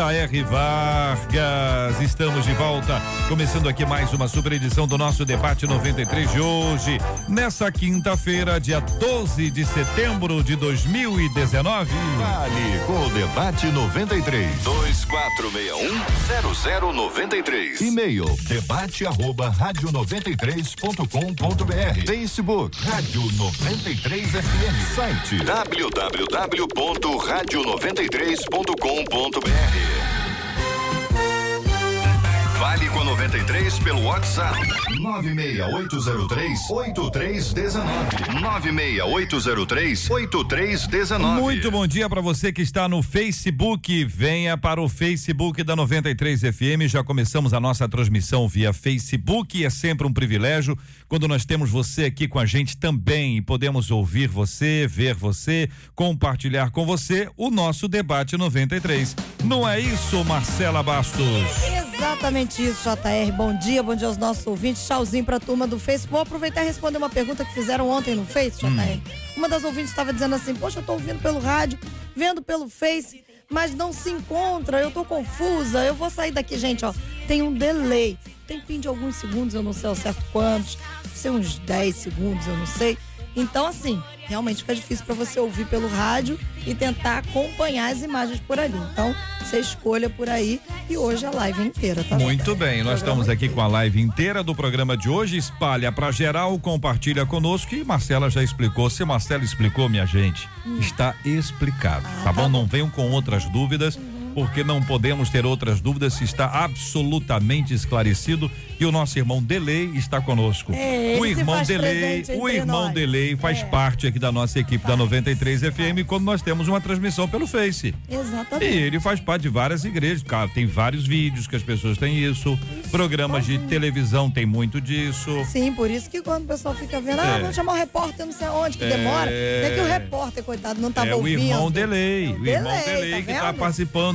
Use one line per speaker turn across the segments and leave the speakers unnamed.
J.R. Vargas. Estamos de volta, começando aqui mais uma super edição do nosso debate 93 de hoje, nessa quinta-feira, dia 12 de setembro de 2019.
Vale com o debate 93 2461 E-mail debate arroba rádio 93.com.br Facebook Rádio 93 FM Site www.radio93.com.br Yeah. Vale com 93 pelo WhatsApp 96803 8319 96803 8319
Muito bom dia para você que está no Facebook. Venha para o Facebook da 93 FM. Já começamos a nossa transmissão via Facebook. É sempre um privilégio quando nós temos você aqui com a gente também e podemos ouvir você, ver você, compartilhar com você o nosso debate 93. Não é isso, Marcela Bastos?
Exatamente isso, JR. Bom dia, bom dia aos nossos ouvintes. Tchauzinho pra turma do Face. Vou aproveitar e responder uma pergunta que fizeram ontem no Face, JR.
Hum.
Uma das ouvintes estava dizendo assim: Poxa, eu tô ouvindo pelo rádio, vendo pelo Face, mas não se encontra, eu tô confusa. Eu vou sair daqui, gente, ó. Tem um delay. Tem fim de alguns segundos, eu não sei ao certo quantos. Deve ser uns 10 segundos, eu não sei. Então, assim, realmente fica difícil para você ouvir pelo rádio e tentar acompanhar as imagens por ali. Então, você escolha por aí e hoje a live inteira, tá?
Muito bem, nós estamos aqui com a live inteira do programa de hoje. Espalha para geral, compartilha conosco e Marcela já explicou. Se Marcela explicou, minha gente, está explicado, tá bom? Não venham com outras dúvidas. Porque não podemos ter outras dúvidas se está absolutamente esclarecido e o nosso irmão Delay está conosco.
É,
o irmão
faz presente
o irmão
nós.
Delay faz
É.
parte aqui da nossa equipe da 93 FM quando nós temos uma transmissão pelo Face. E
Exatamente.
ele faz parte de várias igrejas, cara, tem vários vídeos que as pessoas têm isso, programas de televisão tem muito disso.
Sim, por isso que quando o pessoal fica vendo,
É.
ah, vamos chamar o repórter, não sei aonde, que
É.
demora. É que o repórter, coitado, não tava
é o
ouvindo.
irmão Delay, o irmão
Delay tá
que está
vendo?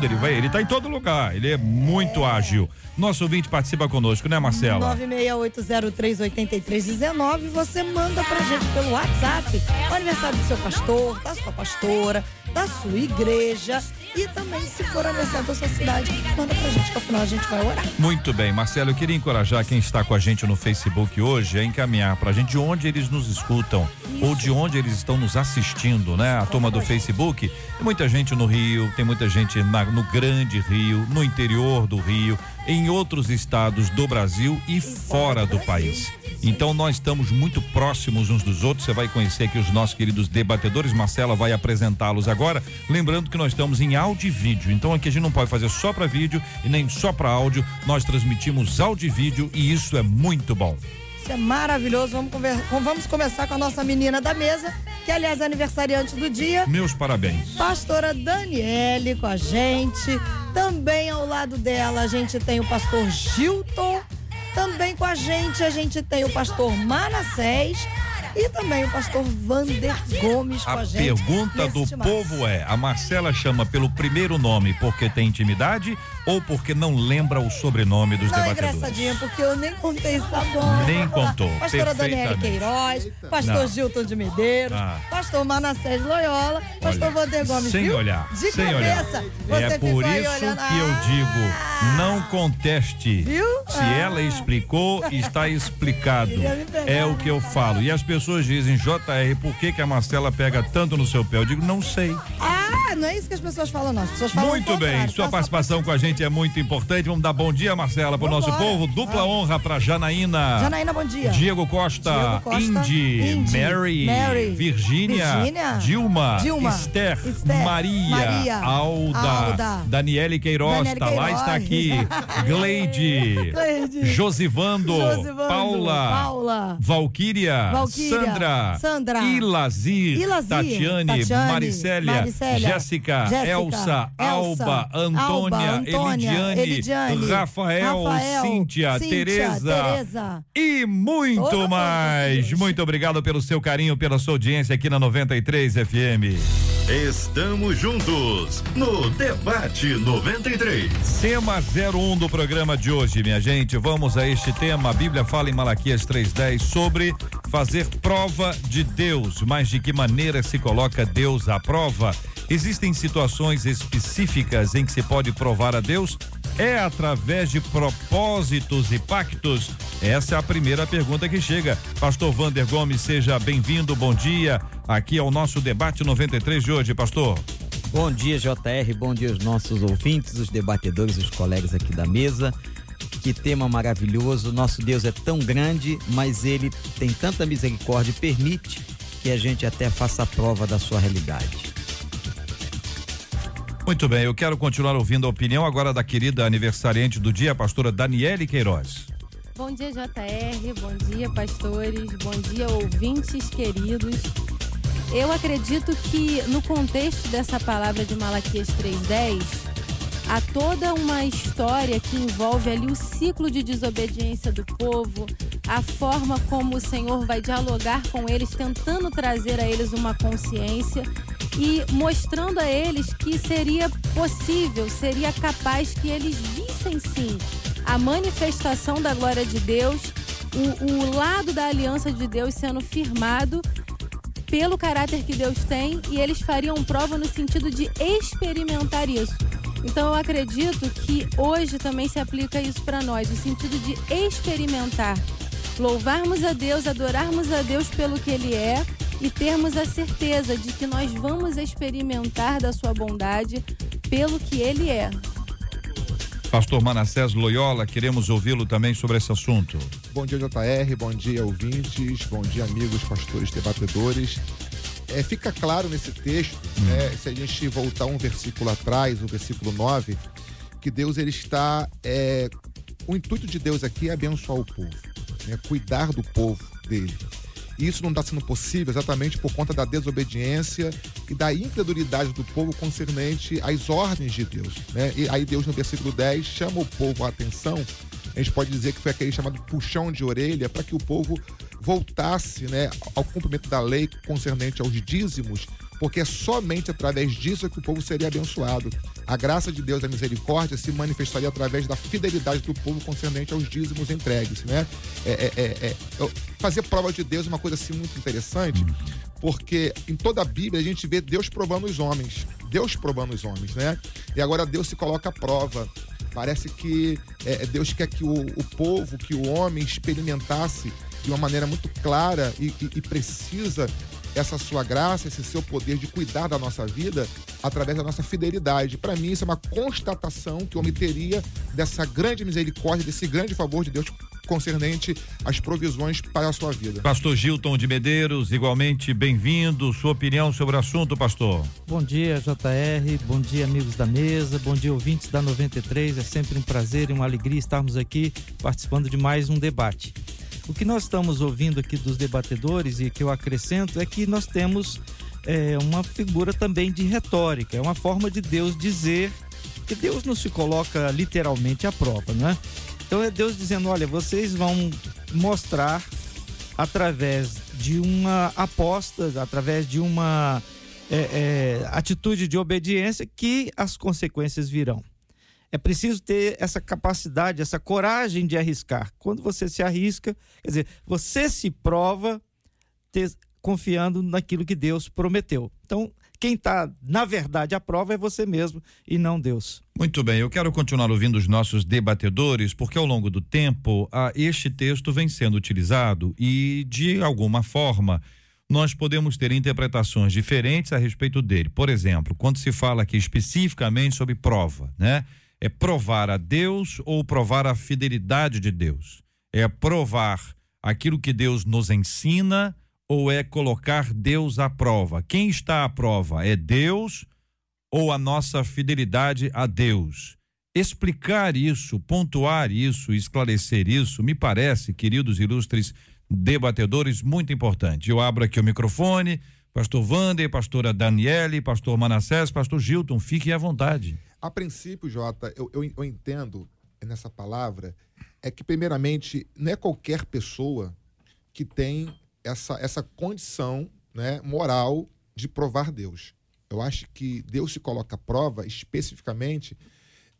Ele vai, ele tá em todo lugar, ele é muito ágil. Nosso ouvinte participa conosco, né, Marcela?
968038319, você manda pra gente pelo WhatsApp o aniversário do seu pastor, da sua pastora, da sua igreja e também se for aniversário da sua cidade, manda pra gente que afinal a gente vai orar.
Muito bem, Marcelo, eu queria encorajar quem está com a gente no Facebook hoje a encaminhar pra gente de onde eles nos escutam ou de onde eles estão nos assistindo, né? A turma do Facebook. Tem muita gente no Rio, tem muita gente na- no Grande Rio, no interior do Rio, em outros estados do Brasil e fora do país. Então nós estamos muito próximos uns dos outros. Você vai conhecer aqui os nossos queridos debatedores. Marcela vai apresentá-los agora. Lembrando que nós estamos em áudio e vídeo. Então aqui a gente não pode fazer só para vídeo e nem só para áudio. Nós transmitimos áudio e vídeo e isso é muito bom.
Isso é maravilhoso. Vamos, conver- vamos começar com a nossa menina da mesa, que aliás é aniversariante do dia.
Meus parabéns.
Pastora Daniele com a gente. Também ao lado dela a gente tem o pastor Gilton. Também com a gente a gente tem o pastor Manassés e também o pastor Vander Gomes com a,
A
gente.
pergunta
nesse
do
timaço.
povo é: a Marcela chama pelo primeiro nome porque tem intimidade ou porque não lembra o sobrenome dos
Não, é
debatedores?
engraçadinha, porque eu nem contei isso, tá bom.
Nem contou,
Pastora Daniele
perfeitamente.
Queiroz, pastor
Não.
Gilton de Medeiros,
Ah.
pastor Manassés Loyola, pastor Vander Gomes,
sem
viu?
olhar,
De
sem
cabeça.
olhar.
Você
é por isso
olhando.
que eu
Ah,
digo, não conteste.
Viu?
Se
Ah.
ela explicou, está explicado. É o que eu falo. E as pessoas dizem, JR, por que, que a Marcela pega tanto no seu pé? Eu digo, não sei.
Ah, não é isso que as pessoas falam, não. As pessoas falam
Muito bem, sua
tá?
Participação com a gente é muito importante. Vamos dar bom dia, Marcela, pro nosso
Vambora.
povo. Dupla
Vamos.
honra pra Janaína.
Janaína, bom dia.
Diego Costa,
Diego Costa,
Indy,
Indy,
Mary,
Mary,
Virgínia, Dilma,
Dilma,
Esther,
Esther,
Maria,
Maria,
Alda,
Alda,
Daniele Queiroz,
Daniele
tá lá, está aqui, Gleide,
Gleide.
Josivando,
Josivando,
Paula,
Paula,
Valquíria,
Valquíria,
Sandra,
Sandra,
Ilazir,
Ilazir,
Tatiane,
Tatiane,
Maricélia,
Maricélia,
Jéssica, Elsa, Alba, Antônia,
Alba, Antônia,
Elidiane,
Elidiane,
Rafael,
Rafael,
Cíntia,
Cíntia,
Tereza
Tereza.
e muito
Todo
mais. Muito obrigado pelo seu carinho, pela sua audiência aqui na 93 FM.
Estamos juntos no Debate 93.
Tema 01 do programa de hoje, minha gente. Vamos a este tema. A Bíblia fala em Malaquias 3:10 sobre fazer prova de Deus. Mas de que maneira se coloca Deus à prova? Existem situações específicas em que se pode provar a Deus? É através de propósitos e pactos? Essa é a primeira pergunta que chega. Pastor Vander Gomes, seja bem-vindo. Bom dia. Aqui é o nosso debate 93 de hoje, pastor.
Bom dia, JR. Bom dia aos nossos ouvintes, os debatedores, os colegas aqui da mesa. Que tema maravilhoso. Nosso Deus é tão grande, mas ele tem tanta misericórdia e permite que a gente até faça a prova da sua realidade.
Muito bem, eu quero continuar ouvindo a opinião agora da querida aniversariante do dia, a pastora Daniele Queiroz.
Bom dia, JR. Bom dia, pastores. Bom dia, ouvintes queridos. Eu acredito que no contexto dessa palavra de Malaquias 3:10, há toda uma história que envolve ali o ciclo de desobediência do povo, a forma como o Senhor vai dialogar com eles, tentando trazer a eles uma consciência e mostrando a eles que seria possível, seria capaz que eles vissem sim a manifestação da glória de Deus, o, o lado da aliança de Deus sendo firmado pelo caráter que Deus tem e eles fariam prova no sentido de experimentar isso. Então eu acredito que hoje também se aplica isso para nós, o sentido de experimentar, louvarmos a Deus, adorarmos a Deus pelo que Ele é e termos a certeza de que nós vamos experimentar da Sua bondade pelo que Ele é.
Pastor Manassés Loyola, queremos ouvi-lo também sobre esse assunto.
Bom dia, JR. Bom dia, ouvintes. Bom dia, amigos, pastores, debatedores. É, fica claro nesse texto, né, se a gente voltar um versículo atrás, o versículo 9, que Deus ele está. É, o intuito de Deus aqui é abençoar o povo, né, cuidar do povo dele. E isso não está sendo possível exatamente por conta da desobediência e da incredulidade do povo concernente às ordens de Deus. Né? E aí Deus, no versículo 10, chama o povo à atenção. A gente pode dizer que foi aquele chamado puxão de orelha para que o povo voltasse né, ao cumprimento da lei concernente aos dízimos, porque é somente através disso que o povo seria abençoado. A graça de Deus, a misericórdia, se manifestaria através da fidelidade do povo concernente aos dízimos entregues. Né? É, é, é, é, fazer prova de Deus é uma coisa assim muito interessante, porque em toda a Bíblia a gente vê Deus provando os homens. Deus provando os homens, né? E agora Deus se coloca à prova. Parece que é, Deus quer que o, o, povo, que o homem experimentasse de uma maneira muito clara e, e, e precisa essa sua graça, esse seu poder de cuidar da nossa vida através da nossa fidelidade. Para mim, isso é uma constatação que o homem teria dessa grande misericórdia, desse grande favor de Deus concernente às provisões para a sua vida.
Pastor Gilton de Medeiros, igualmente bem-vindo. Sua opinião sobre o assunto, pastor.
Bom dia, JR. Bom dia, amigos da mesa. Bom dia, ouvintes da 93. É sempre um prazer e uma alegria estarmos aqui participando de mais um debate. O que nós estamos ouvindo aqui dos debatedores e que eu acrescento é que nós temos é, uma figura também de retórica, é uma forma de Deus dizer que Deus não se coloca literalmente à prova, né? Então é Deus dizendo: olha, vocês vão mostrar através de uma aposta, através de uma é, é, atitude de obediência, que as consequências virão. É preciso ter essa capacidade, essa coragem de arriscar. Quando você se arrisca, quer dizer, você se prova ter, confiando naquilo que Deus prometeu. Então, quem está, na verdade, à prova é você mesmo e não Deus.
Muito bem, eu quero continuar ouvindo os nossos debatedores, porque ao longo do tempo, este texto vem sendo utilizado e, de alguma forma, nós podemos ter interpretações diferentes a respeito dele. Por exemplo, quando se fala aqui especificamente sobre prova, né? É provar a Deus ou provar a fidelidade de Deus? É provar aquilo que Deus nos ensina ou é colocar Deus à prova? Quem está à prova? É Deus ou a nossa fidelidade a Deus? Explicar isso, pontuar isso, esclarecer isso, me parece, queridos ilustres debatedores, muito importante. Eu abro aqui o microfone Pastor Wander, pastora Daniele, pastor Manassés, pastor Gilton, fiquem à vontade.
A princípio, Jota, eu, eu, eu entendo nessa palavra é que, primeiramente, não é qualquer pessoa que tem essa, essa condição né, moral de provar Deus. Eu acho que Deus se coloca à prova especificamente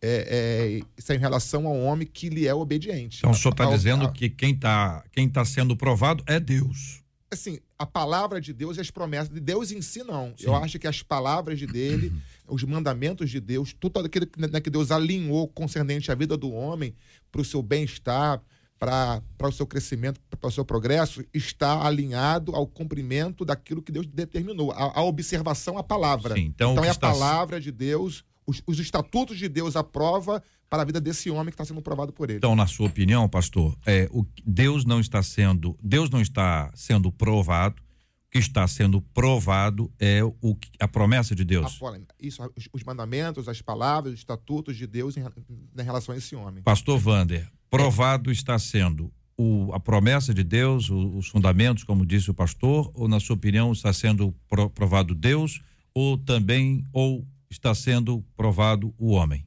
é, é, isso é em relação ao homem que lhe é obediente.
Então o senhor está dizendo a, que quem está quem tá sendo provado é Deus.
Assim, a palavra de Deus e as promessas de Deus em si, não. Sim. Eu acho que as palavras de dele, os mandamentos de Deus, tudo aquilo né, que Deus alinhou concernente à vida do homem, para o seu bem-estar, para o seu crescimento, para o seu progresso, está alinhado ao cumprimento daquilo que Deus determinou, a, a observação à palavra. Sim, então então é a palavra de Deus os, os estatutos de Deus à prova para a vida desse homem que está sendo provado por ele.
Então, na sua opinião, pastor, é, o, Deus não está sendo, Deus não está sendo provado, o que está sendo provado é o, a promessa de Deus.
A, isso, os, os, mandamentos, as palavras, os estatutos de Deus em, em relação a esse homem.
Pastor Vander, provado é. está sendo o, a promessa de Deus, o, os fundamentos, como disse o pastor, ou na sua opinião está sendo provado Deus, ou também, ou está sendo provado o homem?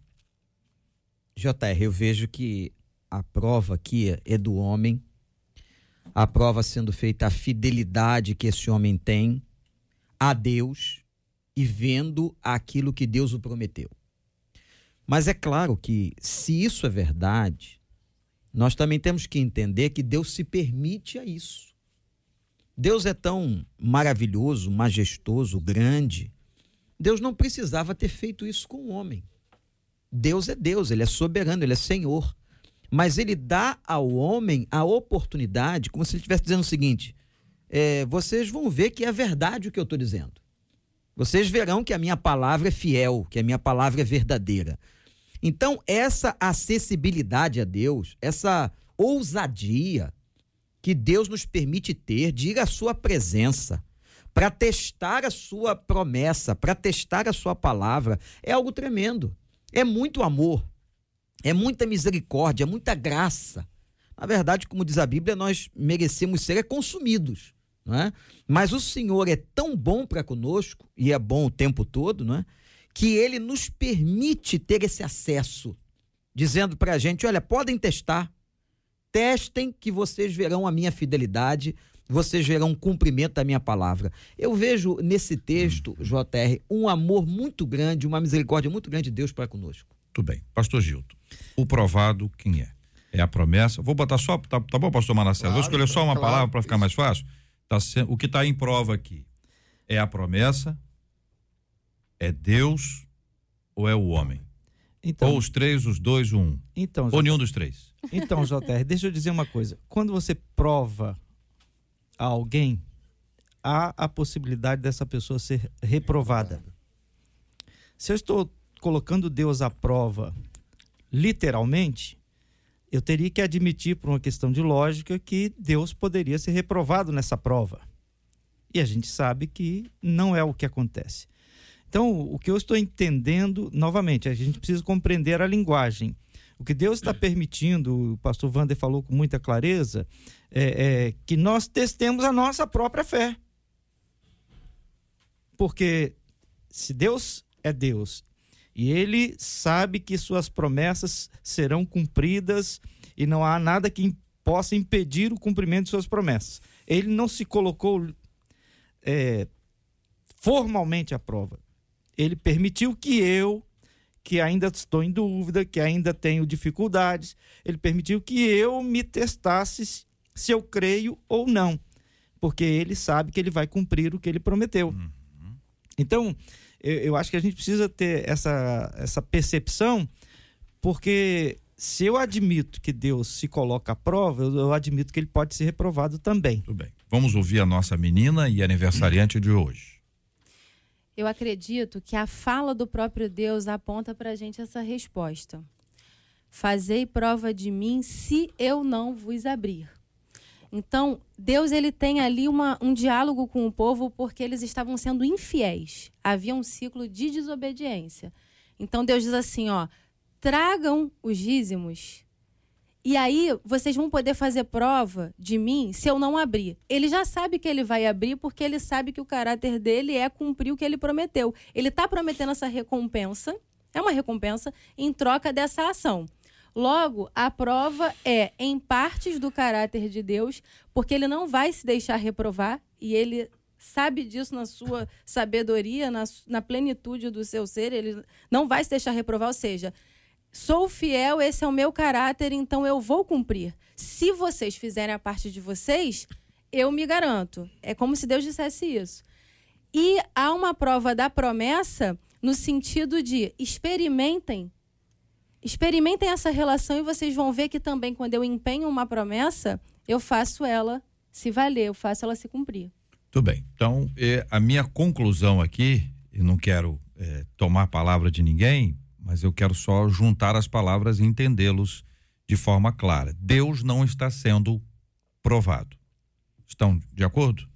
JR, eu vejo que a prova aqui é do homem, a prova sendo feita a fidelidade que esse homem tem a Deus e vendo aquilo que Deus o prometeu. Mas é claro que, se isso é verdade, nós também temos que entender que Deus se permite a isso. Deus é tão maravilhoso, majestoso, grande, Deus não precisava ter feito isso com o homem. Deus é Deus, ele é soberano, ele é Senhor. Mas ele dá ao homem a oportunidade, como se ele estivesse dizendo o seguinte: é, vocês vão ver que é verdade o que eu estou dizendo. Vocês verão que a minha palavra é fiel, que a minha palavra é verdadeira. Então, essa acessibilidade a Deus, essa ousadia que Deus nos permite ter de ir à sua presença, para testar a sua promessa, para testar a sua palavra, é algo tremendo. É muito amor, é muita misericórdia, é muita graça. Na verdade, como diz a Bíblia, nós merecemos ser consumidos, não é? Mas o Senhor é tão bom para conosco e é bom o tempo todo, não é? Que ele nos permite ter esse acesso, dizendo para a gente: olha, podem testar, testem que vocês verão a minha fidelidade, vocês verão um cumprimento da minha palavra. Eu vejo nesse texto, JR, um amor muito grande, uma misericórdia muito grande de Deus para conosco.
Tudo bem. Pastor Gilto, o provado quem é? É a promessa. Vou botar só, tá, tá bom, pastor Manassés? Claro, Vou escolher só uma claro, palavra para ficar mais fácil. Tá, o que está em prova aqui é a promessa, é Deus ou é o homem? Então, ou os três, os dois, o um.
Então,
ou nenhum dos três.
Então, JR, deixa eu dizer uma coisa. Quando você prova a alguém, há a possibilidade dessa pessoa ser reprovada. Se eu estou colocando Deus à prova, literalmente, eu teria que admitir, por uma questão de lógica, que Deus poderia ser reprovado nessa prova. E a gente sabe que não é o que acontece. Então, o que eu estou entendendo, novamente, a gente precisa compreender a linguagem. O que Deus está permitindo, o pastor Wander falou com muita clareza, é, é, que nós testemos a nossa própria fé. Porque se Deus é Deus e Ele sabe que suas promessas serão cumpridas e não há nada que possa impedir o cumprimento de suas promessas. Ele não se colocou é, formalmente à prova. Ele permitiu que eu, que ainda estou em dúvida, que ainda tenho dificuldades, ele permitiu que eu me testasse se eu creio ou não, porque ele sabe que ele vai cumprir o que ele prometeu. Uhum. Então, eu, eu, acho que a gente precisa ter essa, essa percepção, porque se eu admito que Deus se coloca à prova, eu, eu admito que ele pode ser reprovado também.
Tudo bem. Vamos ouvir a nossa menina e aniversariante de hoje.
Eu acredito que a fala do próprio Deus aponta para a gente essa resposta. Fazei prova de mim se eu não vos abrir. Então, Deus ele tem ali uma, um diálogo com o povo porque eles estavam sendo infiéis. Havia um ciclo de desobediência. Então, Deus diz assim: ó, tragam os dízimos E aí, vocês vão poder fazer prova de mim se eu não abrir. Ele já sabe que ele vai abrir porque ele sabe que o caráter dele é cumprir o que ele prometeu. Ele está prometendo essa recompensa, é uma recompensa, em troca dessa ação. Logo, a prova é em partes do caráter de Deus, porque ele não vai se deixar reprovar e ele sabe disso na sua sabedoria, na, na plenitude do seu ser, ele não vai se deixar reprovar, ou seja, sou fiel, esse é o meu caráter, então eu vou cumprir. Se vocês fizerem a parte de vocês, eu me garanto. É como se Deus dissesse isso. E há uma prova da promessa no sentido de experimentem Experimentem essa relação e vocês vão ver que também, quando eu empenho uma promessa, eu faço ela se valer, eu faço ela se cumprir.
Tudo bem. Então, eh, a minha conclusão aqui, e não quero eh, tomar a palavra de ninguém, mas eu quero só juntar as palavras e entendê-los de forma clara. Deus não está sendo provado. Estão de acordo?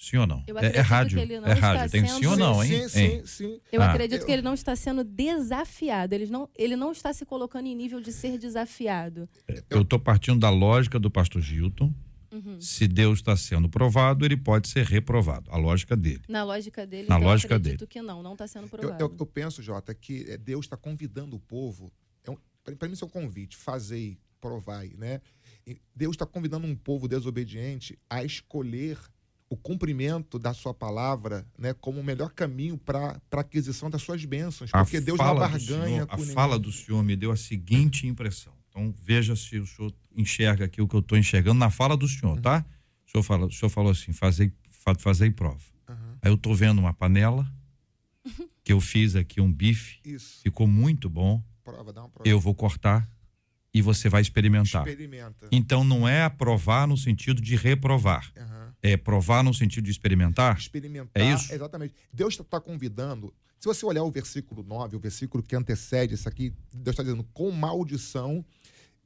Sim ou não?
Eu
É, é
acredito
rádio.
que ele não
É
está
rádio. Tem
sendo-
sim ou não, hein?
Sim,
Hein?
sim, sim.
Eu
Ah.
acredito que ele não está sendo desafiado, ele não, ele não está se colocando em nível de ser desafiado.
Eu estou partindo da lógica do pastor Gilton.
Uhum.
Se Deus está sendo provado, ele pode ser reprovado. A lógica dele.
Na lógica dele,
Na
então,
lógica
eu acredito
dele.
que não, não está sendo
Eu,
provado.
eu- eu penso, Jota, que é, Deus está convidando o povo. É um, Para mim, isso é um convite. Fazei, provai, né? Deus está convidando um povo desobediente a escolher o cumprimento da sua palavra né, como o melhor caminho para a aquisição das suas bênçãos. Porque Deus não barganha
senhor-
com
A
ninguém.
fala do senhor me deu a seguinte impressão. Então, veja se o senhor enxerga aqui o que eu estou enxergando na fala do senhor, tá? O senhor, fala, o senhor falou assim: fazei, fa- fazei prova.
Aham.
Aí eu estou vendo uma panela, que eu fiz aqui um bife,
Isso.
ficou muito bom.
Prova, dá uma prova.
Eu vou cortar e você vai experimentar.
Experimenta.
Então, não é aprovar no sentido de reprovar.
Aham.
É provar no sentido de experimentar.
experimentar.
É isso?
Exatamente. Deus está convidando. Se você olhar o versículo 9, o versículo que antecede isso aqui, Deus está dizendo: com maldição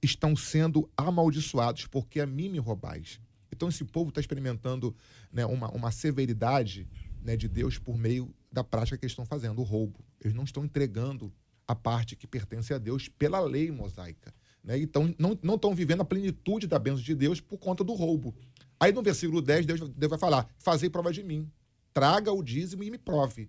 estão sendo amaldiçoados, porque a mim me roubais. Então, esse povo está experimentando né, uma, uma severidade né, de Deus por meio da prática que eles estão fazendo, o roubo. Eles não estão entregando a parte que pertence a Deus pela lei mosaica. Né? Então, não, não estão vivendo a plenitude da bênção de Deus por conta do roubo. Aí no versículo 10, Deus, Deus vai falar: Fazei prova de mim, traga o dízimo e me prove.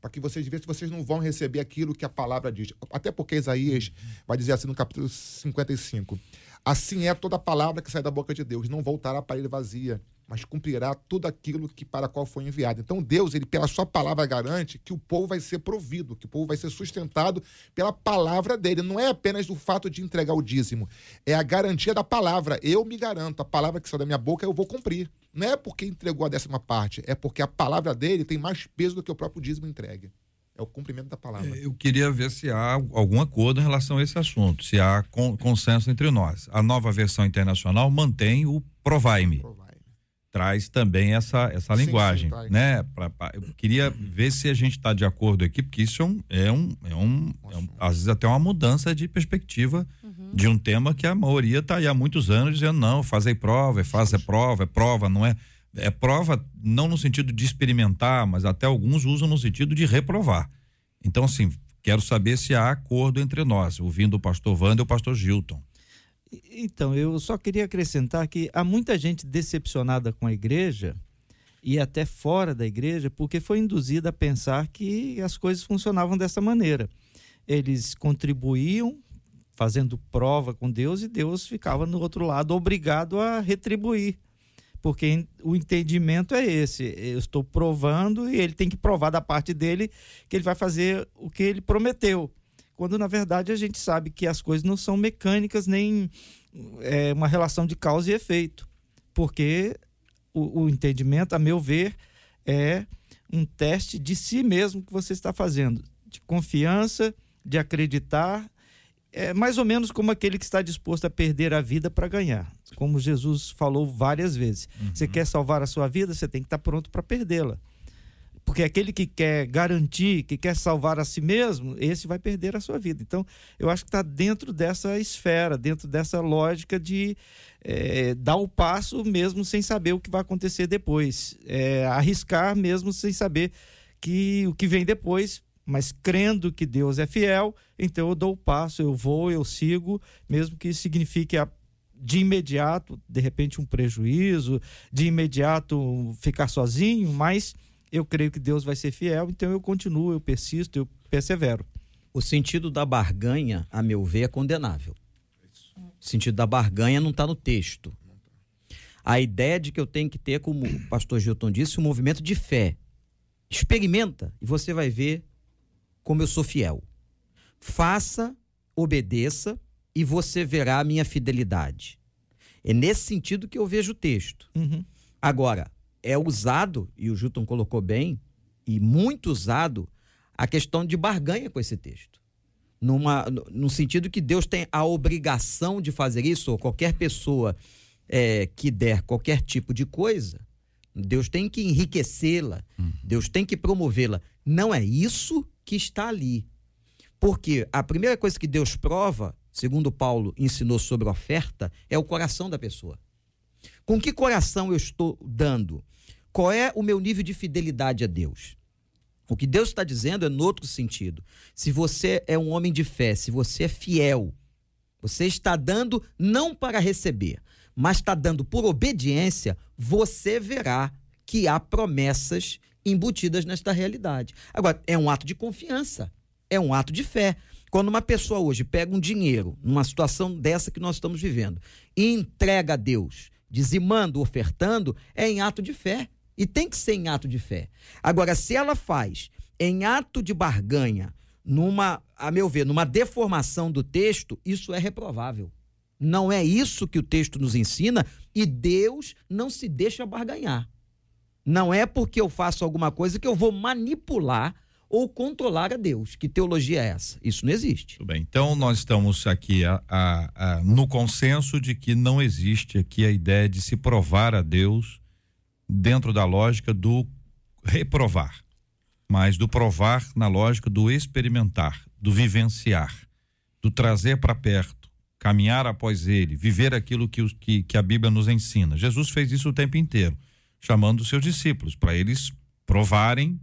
Para que vocês vejam se vocês não vão receber aquilo que a palavra diz. Até porque Isaías vai dizer assim no capítulo 55: Assim é toda palavra que sai da boca de Deus, não voltará para ele vazia, mas cumprirá tudo aquilo que para qual foi enviado. Então Deus, ele pela sua palavra garante que o povo vai ser provido, que o povo vai ser sustentado pela palavra dele. Não é apenas o fato de entregar o dízimo, é a garantia da palavra. Eu me garanto, a palavra que sai da minha boca eu vou cumprir. Não é porque entregou a décima parte, é porque a palavra dele tem mais peso do que o próprio dízimo entregue. É o cumprimento da palavra.
Eu queria ver se há algum acordo em relação a esse assunto, se há con- consenso entre nós. A nova versão internacional mantém o provai-me,
Provai.
Traz também essa, essa
Sim,
linguagem,
sim,
né? Pra- pra- eu queria ver se a gente está de acordo aqui, porque isso é um, é um, é um, é um- às vezes até uma mudança de perspectiva de um tema que a maioria está aí há muitos anos dizendo não, fazei prova, é faz é prova, é prova, não é é prova não no sentido de experimentar, mas até alguns usam no sentido de reprovar. Então, assim, quero saber se há acordo entre nós, ouvindo o pastor Wanda e o pastor Gilton.
Então, eu só queria acrescentar que há muita gente decepcionada com a igreja e até fora da igreja, porque foi induzida a pensar que as coisas funcionavam dessa maneira. Eles contribuíam fazendo prova com Deus e Deus ficava no outro lado obrigado a retribuir. Porque o entendimento é esse, eu estou provando e ele tem que provar da parte dele que ele vai fazer o que ele prometeu quando na verdade a gente sabe que as coisas não são mecânicas nem é, uma relação de causa e efeito, porque o, o entendimento, a meu ver, é um teste de si mesmo que você está fazendo, de confiança, de acreditar, é mais ou menos como aquele que está disposto a perder a vida para ganhar, como Jesus falou várias vezes. Você quer salvar a sua vida, você tem que estar pronto para perdê-la. Porque aquele que quer garantir, que quer salvar a si mesmo, esse vai perder a sua vida. Então, eu acho que está dentro dessa esfera, dentro dessa lógica de é, dar o passo mesmo sem saber o que vai acontecer depois. É, arriscar mesmo sem saber que o que vem depois mas crendo que Deus é fiel, então eu dou o passo, eu vou, eu sigo, mesmo que signifique a, de imediato, de repente, um prejuízo, de imediato ficar sozinho, mas eu creio que Deus vai ser fiel, então eu continuo, eu persisto, eu persevero.
O sentido da barganha, a meu ver, é condenável. O sentido da barganha não está no texto. A ideia de que eu tenho que ter, como o pastor Gilton disse, um movimento de fé. Experimenta e você vai ver como eu sou fiel. Faça, obedeça e você verá a minha fidelidade. É nesse sentido que eu vejo o texto.
Uhum.
Agora, é usado, e o Gilton colocou bem, e muito usado, a questão de barganha com esse texto. Numa, no sentido que Deus tem a obrigação de fazer isso, ou qualquer pessoa é, que der qualquer tipo de coisa, Deus tem que enriquecê-la, Deus tem que promovê-la. Não é isso que está ali. Porque a primeira coisa que Deus prova, segundo Paulo ensinou sobre oferta, é o coração da pessoa. Com que coração eu estou dando? Qual é o meu nível de fidelidade a Deus? O que Deus está dizendo é no outro sentido. Se você é um homem de fé, se você é fiel, você está dando não para receber, mas está dando por obediência, você verá que há promessas embutidas nesta realidade. Agora, é um ato de confiança, é um ato de fé. Quando uma pessoa hoje pega um dinheiro, numa situação dessa que nós estamos vivendo, e entrega a Deus, dizimando, ofertando, é em ato de fé. E tem que ser em ato de fé. Agora, se ela faz em ato de barganha, numa, a meu ver, numa deformação do texto, isso é reprovável. Não é isso que o texto nos ensina e Deus não se deixa barganhar. Não é porque eu faço alguma coisa que eu vou manipular ou controlar a Deus. Que teologia é essa? Isso não existe.
Tudo bem. Então nós estamos aqui a, a, a, no consenso de que não existe aqui a ideia de se provar a Deus dentro da lógica do reprovar, mas do provar na lógica do experimentar, do vivenciar, do trazer para perto, caminhar após ele, viver aquilo que, que, que a Bíblia nos ensina. Jesus fez isso o tempo inteiro, chamando os seus discípulos para eles provarem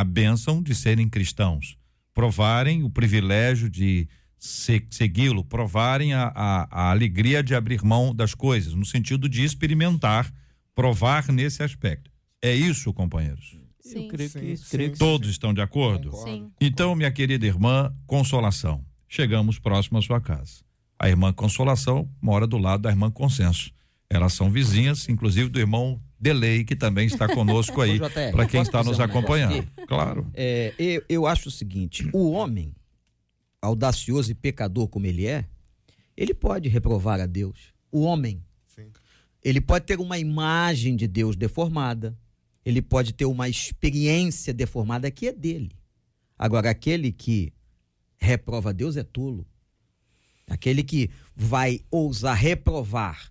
a bênção de serem cristãos, provarem o privilégio de segui-lo, provarem a, a, a alegria de abrir mão das coisas, no sentido de experimentar provar nesse aspecto. É isso, companheiros?
Sim.
Eu creio
Sim,
que,
sim,
creio que
Todos estão de acordo?
Concordo.
Sim.
Então, minha querida irmã Consolação, chegamos próximo à sua casa. A irmã Consolação mora do lado da irmã Consenso. Elas são vizinhas, inclusive do irmão Delei, que também está conosco aí, para quem está nos
um
acompanhando.
aqui?
Claro.
É, eu, eu acho o seguinte: o homem, audacioso e pecador como ele é, ele pode reprovar a Deus. O homem.
Sim.
Ele pode ter uma imagem de Deus deformada. Ele pode ter uma experiência deformada que é dele. Agora, aquele que reprova Deus é tolo. Aquele que vai ousar reprovar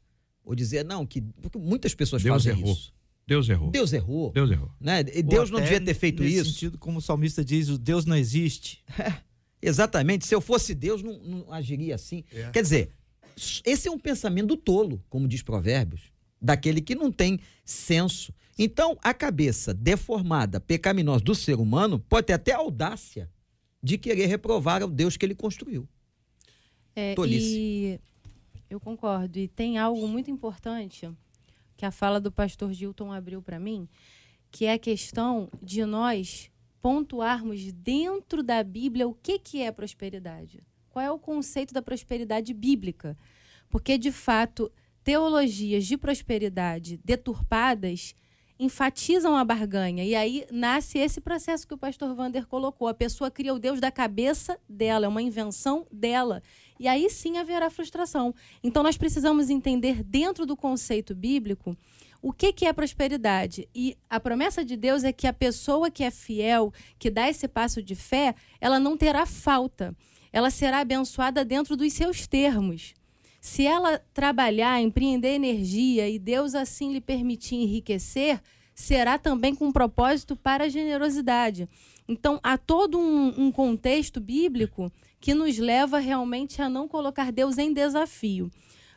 ou dizer, não, que. Porque muitas pessoas
Deus
fazem
errou.
isso.
Deus errou.
Deus errou.
Deus errou.
Né? E Deus não devia ter feito
nesse
isso.
sentido, como o salmista diz, o Deus não existe.
Exatamente. Se eu fosse Deus, não, não agiria assim.
É.
Quer dizer, esse é um pensamento do tolo, como diz Provérbios, daquele que não tem senso. Então, a cabeça deformada, pecaminosa do ser humano pode ter até a audácia de querer reprovar o Deus que ele construiu.
É,
Tolice.
e eu concordo. E tem algo muito importante que a fala do pastor Gilton abriu para mim, que é a questão de nós pontuarmos dentro da Bíblia o que, que é prosperidade. Qual é o conceito da prosperidade bíblica? Porque, de fato, teologias de prosperidade deturpadas enfatizam a barganha. E aí nasce esse processo que o pastor Vander colocou. A pessoa cria o Deus da cabeça dela, é uma invenção dela. E aí sim haverá frustração. Então nós precisamos entender dentro do conceito bíblico o que, que é prosperidade. E a promessa de Deus é que a pessoa que é fiel, que dá esse passo de fé, ela não terá falta. Ela será abençoada dentro dos seus termos. Se ela trabalhar, empreender energia e Deus assim lhe permitir enriquecer, será também com propósito para a generosidade. Então, há todo um, um contexto bíblico que nos leva realmente a não colocar Deus em desafio,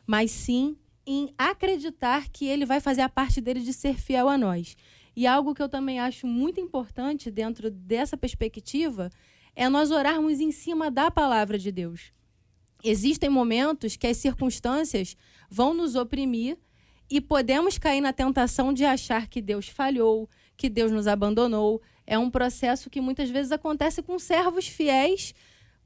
mas sim em acreditar que ele vai fazer a parte dele de ser fiel a nós. E algo que eu também acho muito importante dentro dessa perspectiva é nós orarmos em cima da palavra de Deus. Existem momentos que as circunstâncias vão nos oprimir e podemos cair na tentação de achar que Deus falhou, que Deus nos abandonou. É um processo que muitas vezes acontece com servos fiéis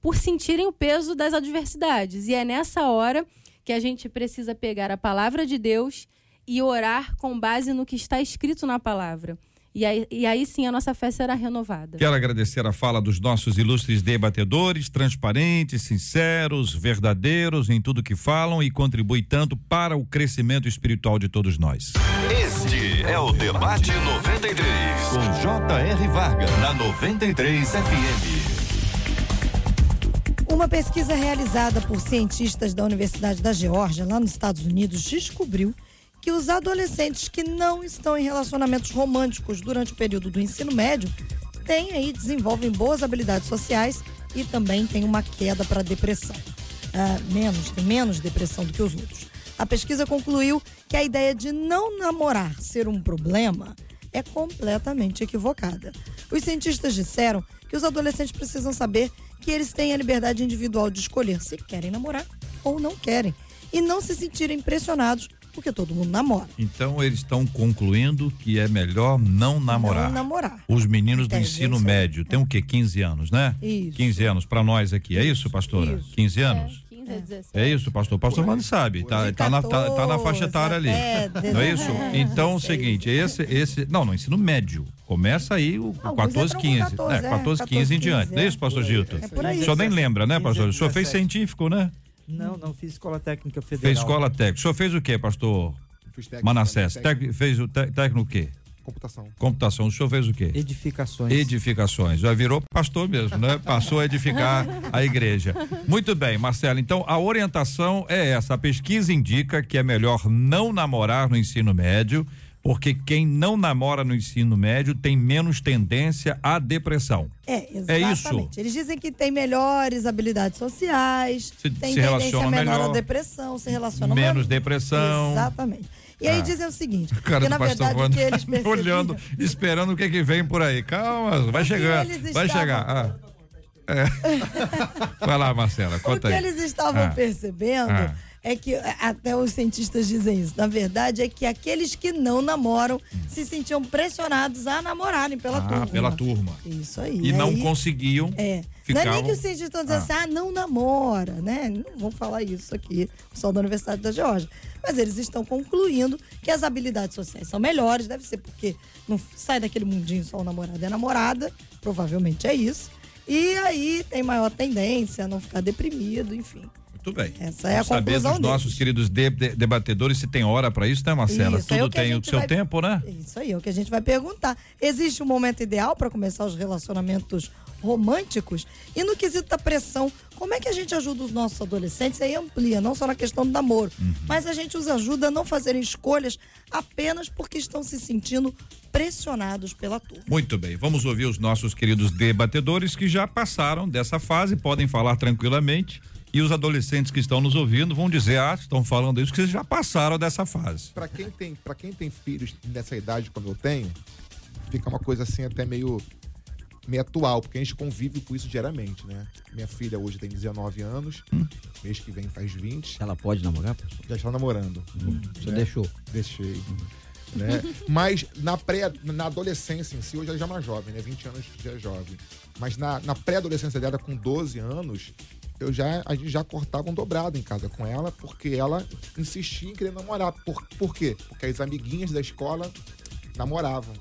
por sentirem o peso das adversidades. E é nessa hora que a gente precisa pegar a palavra de Deus e orar com base no que está escrito na palavra. E aí, e aí, sim a nossa fé será renovada.
Quero agradecer a fala dos nossos ilustres debatedores, transparentes, sinceros, verdadeiros em tudo que falam e contribui tanto para o crescimento espiritual de todos nós.
Este é o Debate 93, com J.R. Varga, na 93 FM.
Uma pesquisa realizada por cientistas da Universidade da Geórgia, lá nos Estados Unidos, descobriu que os adolescentes que não estão em relacionamentos românticos durante o período do ensino médio têm aí, desenvolvem boas habilidades sociais e também têm uma queda para depressão. Ah, menos, tem menos depressão do que os outros. A pesquisa concluiu que a ideia de não namorar ser um problema é completamente equivocada. Os cientistas disseram que os adolescentes precisam saber que eles têm a liberdade individual de escolher se querem namorar ou não querem e não se sentirem pressionados porque todo mundo namora.
Então eles estão concluindo que é melhor não namorar.
Não namorar.
Os meninos do ensino
é
médio, tem o quê? 15 anos, né?
Isso.
15 anos para nós aqui, é isso, pastora?
Isso.
15 anos?
É, 15 a 17.
É isso, pastor. Pastor Mano sabe, tá, tá, na, tá, tá na faixa
14
etária ali.
até
Não é isso?
19,
Então, o
isso aí.
seguinte, esse, esse. Não, no ensino médio. Começa aí o
Alguns
14,
entram com
15.
14,
é,
é,
14, 15 em
14,
diante. Não é isso, pastor Gilton?
É por aí.
O senhor nem lembra, né,
15,
pastor? O senhor fez
17.
científico, né?
Não, não fiz escola técnica federal.
Fez escola técnica. O senhor fez o quê, pastor
Fiz técnico
Manassés?
também, técnico,
Tec- Fez o técnico o quê?
Computação.
Computação. O senhor fez o quê?
Edificações.
Edificações. Já virou pastor mesmo, né? Passou a edificar a igreja. Muito bem, Marcelo. Então, a orientação é essa. A pesquisa indica que é melhor não namorar no ensino médio, porque quem não namora no ensino médio tem menos tendência à depressão.
É,
É
exatamente.
isso.
Eles dizem que tem melhores habilidades sociais,
Se-
tem
se
tendência menor
melhor,
à depressão, se relaciona
menos depressão.
Exatamente. E aí
Ah.
dizem o seguinte,
Cara
que na verdade o que eles percebiam...
olhando, esperando o que que vem por aí. Calma, vai
eles
Vai
estavam-
chegar. Ah. É. Vai lá, Marcela,
O
conta
que
aí.
eles estavam
Ah.
percebendo
Ah.
É que é, até os cientistas dizem isso. Na verdade, é que aqueles que não namoram se sentiam pressionados a namorarem pela.
Ah,
turma.
pela turma.
Isso aí.
E não
aí,
conseguiam.
É. Não é
Ficavam-
nem que os cientistas estão dizendo assim, ah, não namora, né? Não vão falar isso aqui, o pessoal da Universidade da Geórgia. Mas eles estão concluindo que as habilidades sociais são melhores, deve ser porque não sai daquele mundinho só o namorado e a namorada, provavelmente é isso. E aí tem maior tendência a não ficar deprimido, enfim.
Muito bem.
Essa é a
saber
conclusão
dos nossos
deles.
queridos de- de- debatedores se tem hora para isso, né, Marcela?
Isso, é
Tudo
o que a
tem o seu
vai-
tempo, né?
Isso aí, é o que a gente vai perguntar. Existe um momento ideal para começar os relacionamentos românticos? E no quesito da pressão, como é que a gente ajuda os nossos adolescentes? Aí amplia, não só na questão do namoro,
Uhum.
mas a gente os ajuda a não fazerem escolhas apenas porque estão se sentindo pressionados pela turma.
Muito bem, vamos ouvir os nossos queridos debatedores que já passaram dessa fase, podem falar tranquilamente. E os adolescentes que estão nos ouvindo vão dizer, ah, estão falando isso, que vocês já passaram dessa fase.
Pra quem tem, para quem tem filhos nessa idade como eu tenho, fica uma coisa assim até meio meio atual, porque a gente convive com isso diariamente, né? Minha filha hoje tem 19 anos, mês que vem faz 20,
Ela pode namorar,
já está namorando.
Você
né?
deixou.
Deixei. Né? Mas na pré, na adolescência em si, hoje ela já é mais jovem, né? 20 anos já é jovem. Mas na, na pré-adolescência dela, com 12 anos, eu já, a gente já cortava um dobrado em casa com ela, porque ela insistia em querer namorar. Por, por quê? Porque as amiguinhas da escola namoravam.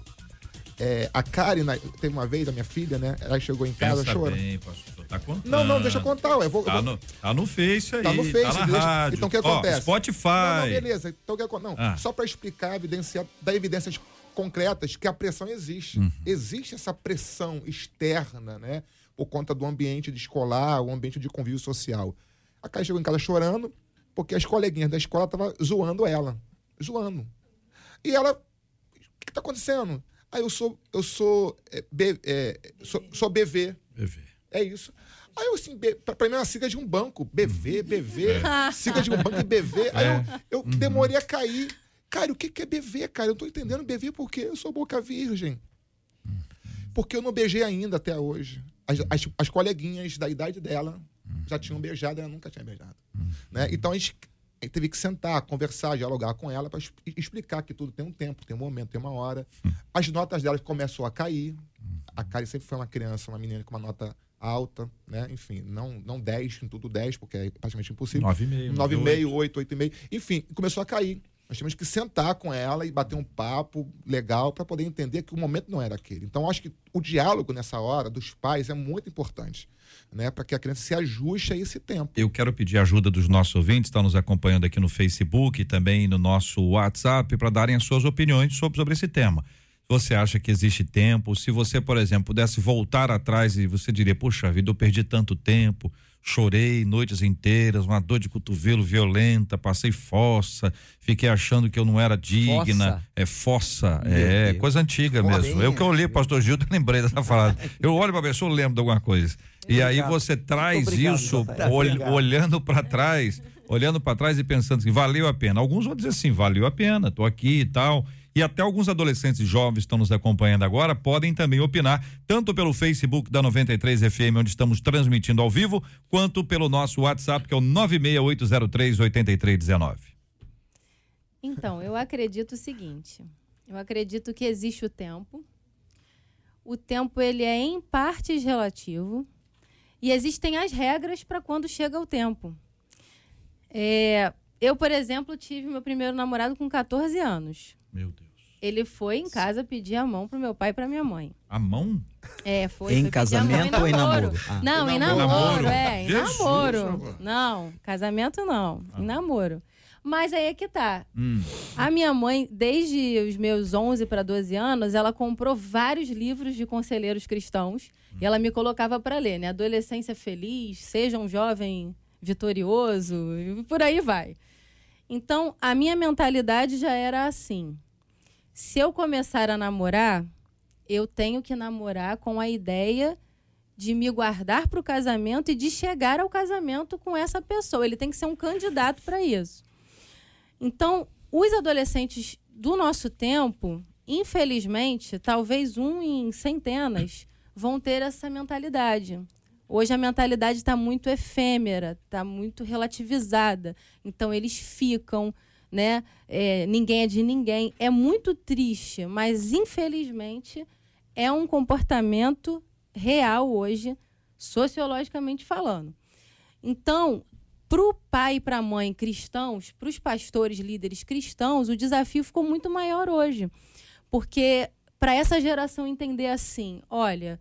É, a Karen, teve uma vez, a minha filha, né? Ela chegou em casa
Pensa
chorando.
bem, pastor, tá contando.
Não, não, deixa eu contar. ué, Eu vou,
Tá no, tá no Face aí,
Tá no Face,
tá na
deixa-
rádio.
então o que
Ó,
acontece?
Spotify.
Não, não, beleza. Então o que acontece? Não,
Ah.
só para explicar, evidenciar, dar evidências concretas que a pressão existe.
Uhum.
Existe essa pressão externa, né? Por conta do ambiente de escolar, o ambiente de convívio social. A Kai chegou em casa chorando porque as coleguinhas da escola estavam zoando ela. Zoando. E ela, o que, que tá acontecendo? Ah, eu sou, eu sou, é, B- é, sou, sou BV. É isso. Aí eu assim, pra, mim é uma sigla de um banco. BV, BV, sigla de um banco e BV. Aí eu, eu demorei a cair. Cara, o que, que é BV, cara? Eu não tô entendendo BV porque eu sou boca virgem. Porque eu não beijei ainda até hoje. As, as, as coleguinhas da idade dela já tinham beijado, ela nunca tinha beijado. Né? Então a gente teve que sentar, conversar, dialogar com ela para explicar que tudo tem um tempo, tem um momento, tem uma hora. As notas dela começou a cair. A Kari sempre foi uma criança, uma menina com uma nota alta, né? Enfim, não, não 10 em tudo 10, porque é praticamente impossível.
9,5.
9,5, 8, 8,5. Enfim, começou a cair. Nós tínhamos que sentar com ela e bater um papo legal para poder entender que o momento não era aquele. Então, acho que o diálogo nessa hora dos pais é muito importante, né, para que a criança se ajuste a esse tempo.
Eu quero pedir ajuda dos nossos ouvintes, estão nos acompanhando aqui no Facebook e também no nosso WhatsApp para darem as suas opiniões sobre, sobre esse tema. Você acha que existe tempo? Se você, por exemplo, pudesse voltar atrás e você diria, puxa vida, eu perdi tanto tempo, chorei noites inteiras, uma dor de cotovelo violenta, passei fossa, fiquei achando que eu não era digna.
Fossa?
É fossa,
Meu
é
Deus.
coisa antiga mesmo. Eu que eu li, pastor Gildo, lembrei dessa frase. Eu olho para a pessoa, lembro de alguma coisa. E aí você traz
obrigado,
isso
Jota.
ol- olhando para trás, olhando para trás e pensando que valeu a pena. Alguns vão dizer assim, valeu a pena, tô aqui e tal. E até alguns adolescentes jovens estão nos acompanhando agora, podem também opinar, tanto pelo Facebook da 93 FM, onde estamos transmitindo ao vivo, quanto pelo nosso WhatsApp, que é o 968038319.
Então, eu acredito o seguinte. Eu acredito que existe o tempo. O tempo ele é em partes relativo e existem as regras para quando chega o tempo. É, eu, por exemplo, tive meu primeiro namorado com 14 anos.
Meu Deus.
Ele foi em casa pedir a mão pro meu pai e pra minha mãe.
A mão?
É, foi.
Em
foi pedir a mão
casamento ou em namoro? Ah.
Não, em
Em
namoro,
namoro.
é, em
Jesus,
namoro.
amor.
Não, casamento não, em namoro. Mas aí é que tá.
Hum.
A minha mãe, desde os meus 11 para 12 anos, ela comprou vários livros de conselheiros cristãos e ela me colocava para ler, né? Adolescência feliz, seja um jovem vitorioso, e por aí vai. Então, a minha mentalidade já era assim. Se eu começar a namorar, eu tenho que namorar com a ideia de me guardar para o casamento e de chegar ao casamento com essa pessoa. Ele tem que ser um candidato para isso. Então, os adolescentes do nosso tempo, infelizmente, talvez um em centenas, vão ter essa mentalidade. Hoje a mentalidade está muito efêmera, está muito relativizada. Então eles ficam, né? É, ninguém é de ninguém. É muito triste, mas infelizmente é um comportamento real hoje, sociologicamente falando. Então, para o pai e para a mãe cristãos, para os pastores líderes cristãos, o desafio ficou muito maior hoje. Porque para essa geração entender assim, olha,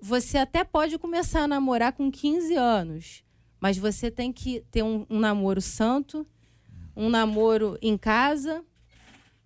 você até pode começar a namorar com 15 anos, mas você tem que ter um, um namoro santo, um namoro em casa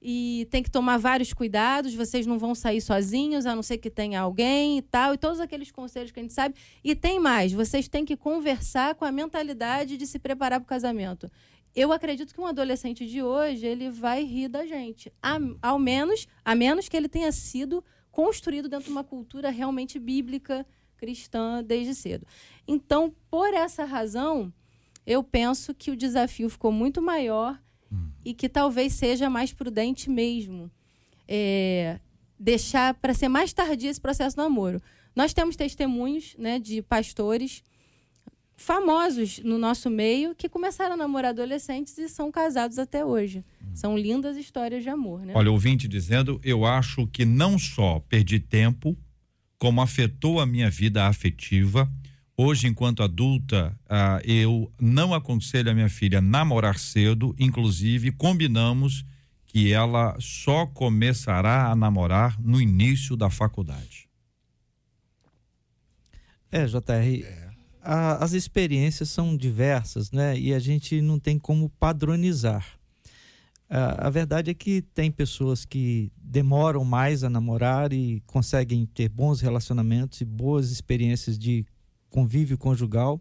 e tem que tomar vários cuidados. Vocês não vão sair sozinhos, a não ser que tenha alguém e tal, e todos aqueles conselhos que a gente sabe. E tem mais: vocês têm que conversar com a mentalidade de se preparar para o casamento. Eu acredito que um adolescente de hoje ele vai rir da gente, a, ao menos, a menos que ele tenha sido construído dentro de uma cultura realmente bíblica cristã desde cedo. Então, por essa razão, eu penso que o desafio ficou muito maior e que talvez seja mais prudente mesmo é, deixar para ser mais tardio esse processo do namoro. Nós temos testemunhos né, de pastores famosos no nosso meio que começaram a namorar adolescentes e são casados até hoje. São lindas histórias de amor, né?
Olha, ouvinte dizendo, eu acho que não só perdi tempo, como afetou a minha vida afetiva. Hoje, enquanto adulta, ah, eu não aconselho a minha filha a namorar cedo, inclusive combinamos que ela só começará a namorar no início da faculdade.
É, JR, a- as experiências são diversas, né? E a gente não tem como padronizar. A, a verdade é que tem pessoas que demoram mais a namorar e conseguem ter bons relacionamentos e boas experiências de convívio conjugal.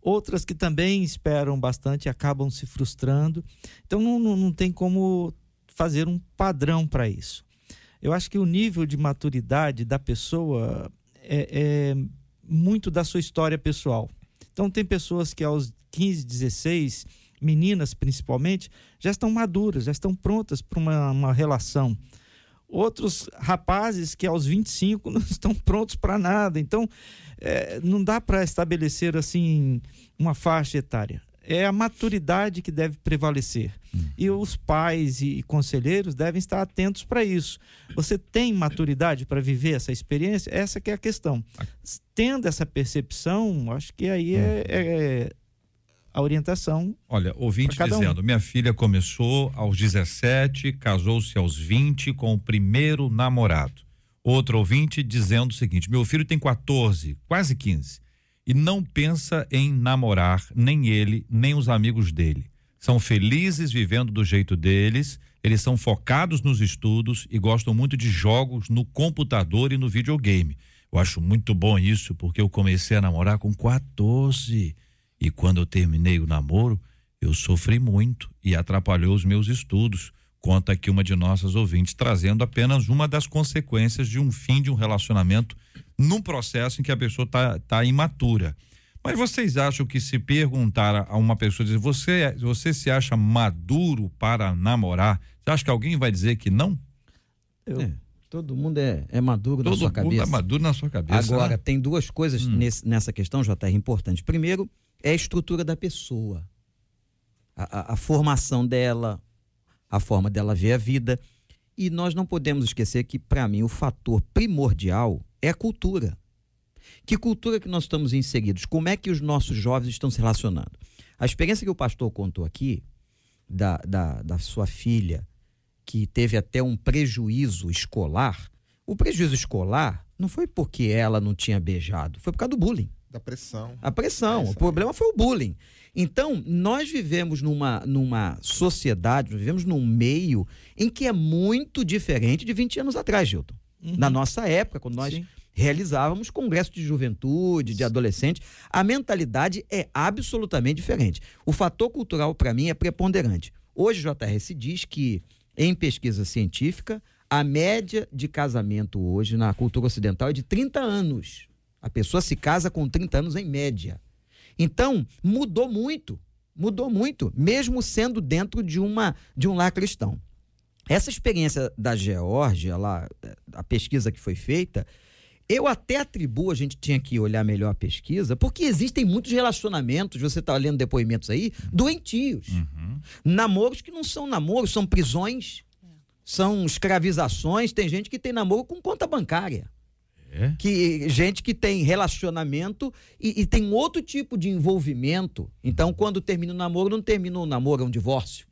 Outras que também esperam bastante acabam se frustrando. Então não, não, não tem como fazer um padrão para isso. Eu acho que o nível de maturidade da pessoa é, é muito da sua história pessoal. Então, tem pessoas que aos 15, 16, meninas principalmente, já estão maduras, já estão prontas para uma, uma relação. Outros rapazes que aos 25 não estão prontos para nada. Então, é, não dá para estabelecer assim uma faixa etária. É a maturidade que deve prevalecer. Hum. E os pais e conselheiros devem estar atentos para isso. Você tem maturidade para viver essa experiência? Essa que é a questão. Tendo essa percepção, acho que aí é, é a orientação.
Olha, ouvinte dizendo: um. minha filha começou aos 17, casou-se aos 20 com o primeiro namorado. Outro ouvinte dizendo o seguinte: meu filho tem 14, quase 15, e não pensa em namorar nem ele, nem os amigos dele. São felizes vivendo do jeito deles, eles são focados nos estudos e gostam muito de jogos no computador e no videogame. Eu acho muito bom isso, porque eu comecei a namorar com 14 e quando eu terminei o namoro, eu sofri muito e atrapalhou os meus estudos. Conta aqui uma de nossas ouvintes, trazendo apenas uma das consequências de um fim de um relacionamento num processo em que a pessoa está tá imatura. Mas vocês acham que se perguntar a uma pessoa, dizer, você, você se acha maduro para namorar, você acha que alguém vai dizer que não?
Eu, é, todo mundo é, é maduro todo na sua cabeça. Todo mundo é
maduro na sua cabeça.
Agora, né? tem duas coisas hum. nesse, nessa questão, JR, importantes. Primeiro, é a estrutura da pessoa, a, a, a formação dela, a forma dela ver a vida. E nós não podemos esquecer que, para mim, o fator primordial é a cultura. Que cultura que nós estamos inseridos? Como é que os nossos jovens estão se relacionando? A experiência que o pastor contou aqui, da, da, da sua filha, que teve até um prejuízo escolar, o prejuízo escolar não foi porque ela não tinha beijado, foi por causa do bullying.
Da pressão.
A pressão. o problema foi o bullying. Então, nós vivemos numa, numa sociedade, vivemos num meio em que é muito diferente de 20 anos atrás, Gilton. Uhum. Na nossa época, quando nós Sim. realizávamos congresso de juventude, de adolescente, a mentalidade é absolutamente diferente. O fator cultural, para mim, é preponderante. Hoje, JR se diz que, em pesquisa científica, a média de casamento hoje na cultura ocidental é de 30 anos. A pessoa se casa com 30 anos em média. Então, mudou muito. Mudou muito, mesmo sendo dentro de, uma, de um lar cristão. Essa experiência da Geórgia, lá, a pesquisa que foi feita, eu até atribuo, a gente tinha que olhar melhor a pesquisa, porque existem muitos relacionamentos, você está lendo depoimentos aí, doentios. Uhum. Namoros que não são namoros, são prisões, são escravizações. Tem gente que tem namoro com conta bancária. É? Que gente que tem relacionamento e, e, tem outro tipo de envolvimento. Então, quando termina o namoro, não termina o namoro, é um divórcio.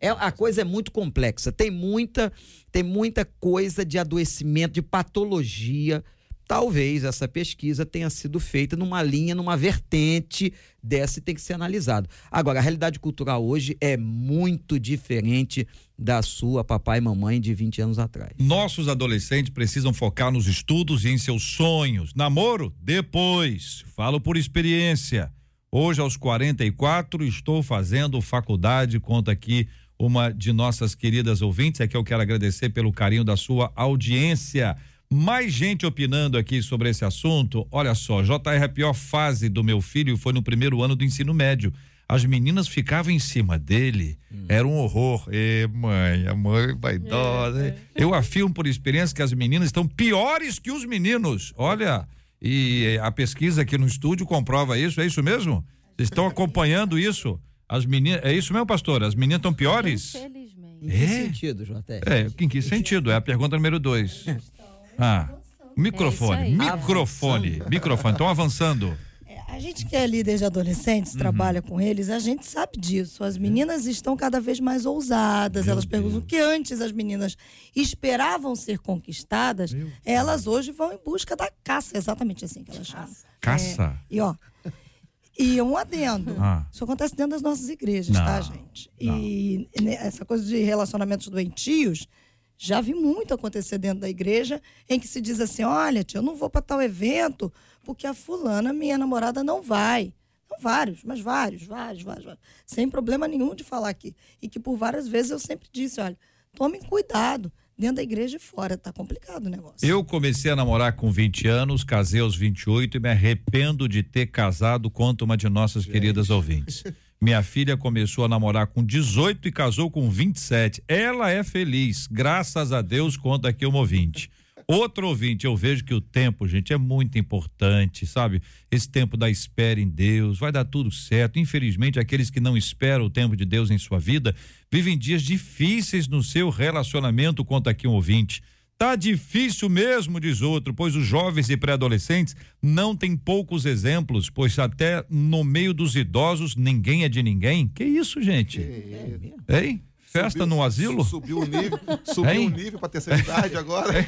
É. é. a coisa é muito complexa. Tem muita, tem muita coisa de adoecimento, de patologia talvez essa pesquisa tenha sido feita numa linha, numa vertente dessa e tem que ser analisado. Agora, a realidade cultural hoje é muito diferente da sua papai e mamãe de 20 anos atrás.
Nossos adolescentes precisam focar nos estudos e em seus sonhos. Namoro? Depois. Falo por experiência. Hoje, aos 44, estou fazendo faculdade. Conta aqui uma de nossas queridas ouvintes. É que eu quero agradecer pelo carinho da sua audiência. Mais gente opinando aqui sobre esse assunto. Olha só, JR, a pior fase do meu filho foi no primeiro ano do ensino médio. As meninas ficavam em cima dele, hum. era um horror. E mãe, a mãe vaidosa. É, é. Eu afirmo por experiência que as meninas estão piores que os meninos. Olha, e a pesquisa aqui no estúdio comprova isso, é isso mesmo? Vocês estão acompanhando isso? As meninas, é isso mesmo, pastor? As meninas estão piores?
Infelizmente. Em que é? sentido, JR?
É, em que sentido? É a pergunta número dois. Ah, microfone, é microfone, microfone. Estão avançando.
É, a gente que é líder de adolescentes, uhum. trabalha com eles, a gente sabe disso. As meninas estão cada vez mais ousadas. Meu elas perguntam o que antes as meninas esperavam ser conquistadas, Meu elas hoje vão em busca da caça. Exatamente assim que elas chamam.
Caça?
É, e ó, e um adendo. Ah. Isso acontece dentro das nossas igrejas, tá, Não. tá, gente? E Não. essa coisa de relacionamentos doentios já vi muito acontecer dentro da igreja em que se diz assim: olha, tia, eu não vou para tal evento porque a fulana, minha namorada, não vai. São vários, mas vários, vários, vários, vários. Sem problema nenhum de falar aqui. E que por várias vezes eu sempre disse: olha, tomem cuidado. Dentro da igreja e fora, tá complicado o negócio.
Eu comecei a namorar com 20 anos, casei aos 28 e me arrependo de ter casado, conta uma de nossas Gente. queridas ouvintes. Minha filha começou a namorar com 18 e casou com 27. Ela é feliz, graças a Deus, conta aqui o ouvinte. Outro ouvinte, eu vejo que o tempo, gente, é muito importante, sabe? Esse tempo da espera em Deus, vai dar tudo certo. Infelizmente, aqueles que não esperam o tempo de Deus em sua vida vivem dias difíceis no seu relacionamento, conta aqui um ouvinte. Tá difícil mesmo, diz outro, pois os jovens e pré-adolescentes não têm poucos exemplos, pois até no meio dos idosos ninguém é de ninguém. Que isso, gente? Hein? Festa
Subiu-
no asilo?
Subiu o nível, subiu
Hein?
o nível pra terceira idade agora.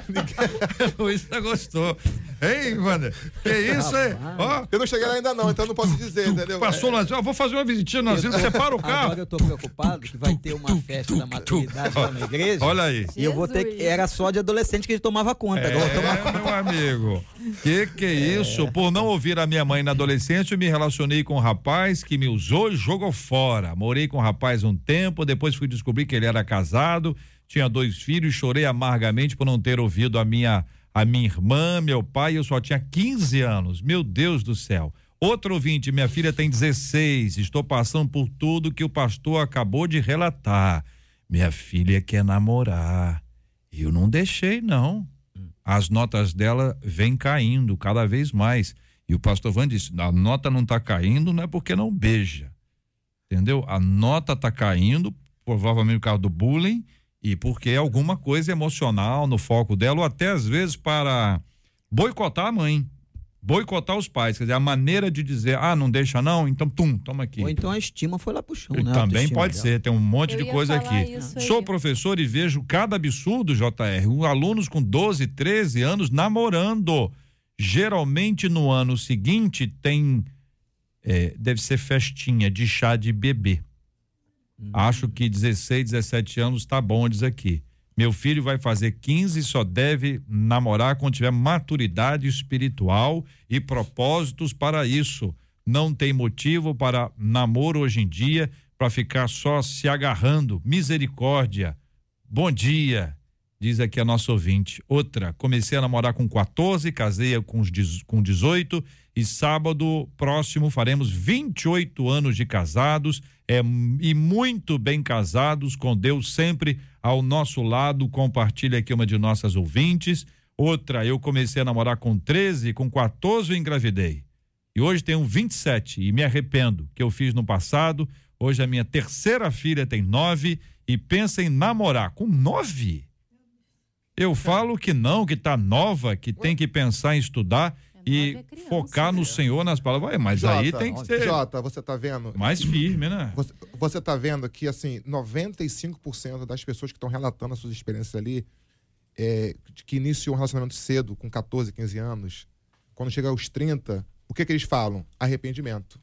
Luiz tá gostou. Hein, Wander? Que isso, hein? Ó,
Eu não cheguei lá ainda não, então não posso dizer, entendeu?
passou no asilo. Vou fazer uma visitinha no asilo, separa o
Agora
carro.
eu tô preocupado que vai ter uma festa da maturidade lá na igreja.
Olha aí.
E eu vou ter que. Era só de adolescente que ele tomava conta. Agora eu vou tomar
É, meu amigo. Que que é isso? Por não ouvir a minha mãe na adolescência, eu me relacionei com um rapaz que me usou e jogou fora. Morei com o rapaz um tempo, depois fui descobrir que ele era casado, tinha dois filhos, chorei amargamente por não ter ouvido a minha a minha irmã, meu pai, eu só tinha 15 anos. Meu Deus do céu. Outro ouvinte, minha filha tem 16, estou passando por tudo que o pastor acabou de relatar. Minha filha quer namorar. Eu não deixei, não as notas dela vêm caindo cada vez mais. E o pastor Van disse: a nota não está caindo, não é porque não beija. Entendeu? A nota está caindo, provavelmente por causa do bullying, e porque é alguma coisa emocional no foco dela, ou até às vezes para boicotar a mãe, boicotar os pais. Quer dizer, a maneira de dizer, ah, não deixa não, então, tum, toma aqui.
Ou então a estima foi lá pro chão, né?
Também pode
dela.
ser, tem um monte
Eu
de
ia
coisa
falar
aqui.
isso aí.
Sou professor e vejo cada absurdo, JR. Alunos com 12, 13 anos namorando. Geralmente no ano seguinte tem. é, deve ser festinha de chá de bebê. Acho que 16, 17 anos tá bom, diz aqui. Meu filho vai fazer 15 e só deve namorar quando tiver maturidade espiritual e propósitos para isso. Não tem motivo para namoro hoje em dia para ficar só se agarrando. Misericórdia. Bom dia, diz aqui a nossa ouvinte. Outra, comecei a namorar com 14, casei com, com 18 e sábado próximo faremos 28 anos de casados é, e muito bem casados, com Deus sempre ao nosso lado. Compartilha aqui uma de nossas ouvintes. Outra, eu comecei a namorar com 13, com 14 eu engravidei. E hoje tenho 27 e me arrependo que eu fiz no passado. Hoje a minha terceira filha tem nove e pensa em namorar com nove. Eu falo que não, que tá nova, que tem que pensar em estudar e
nove é criança,
focar no Senhor nas palavras. Ué, mas aí
Jota,
tem que ser
Jota, você tá vendo?
mais firme, né?
Você, você tá vendo que, assim, 95% das pessoas que estão relatando as suas experiências ali, é, que iniciou um relacionamento cedo, com 14, 15 anos, quando chega aos 30, o que que eles falam? Arrependimento.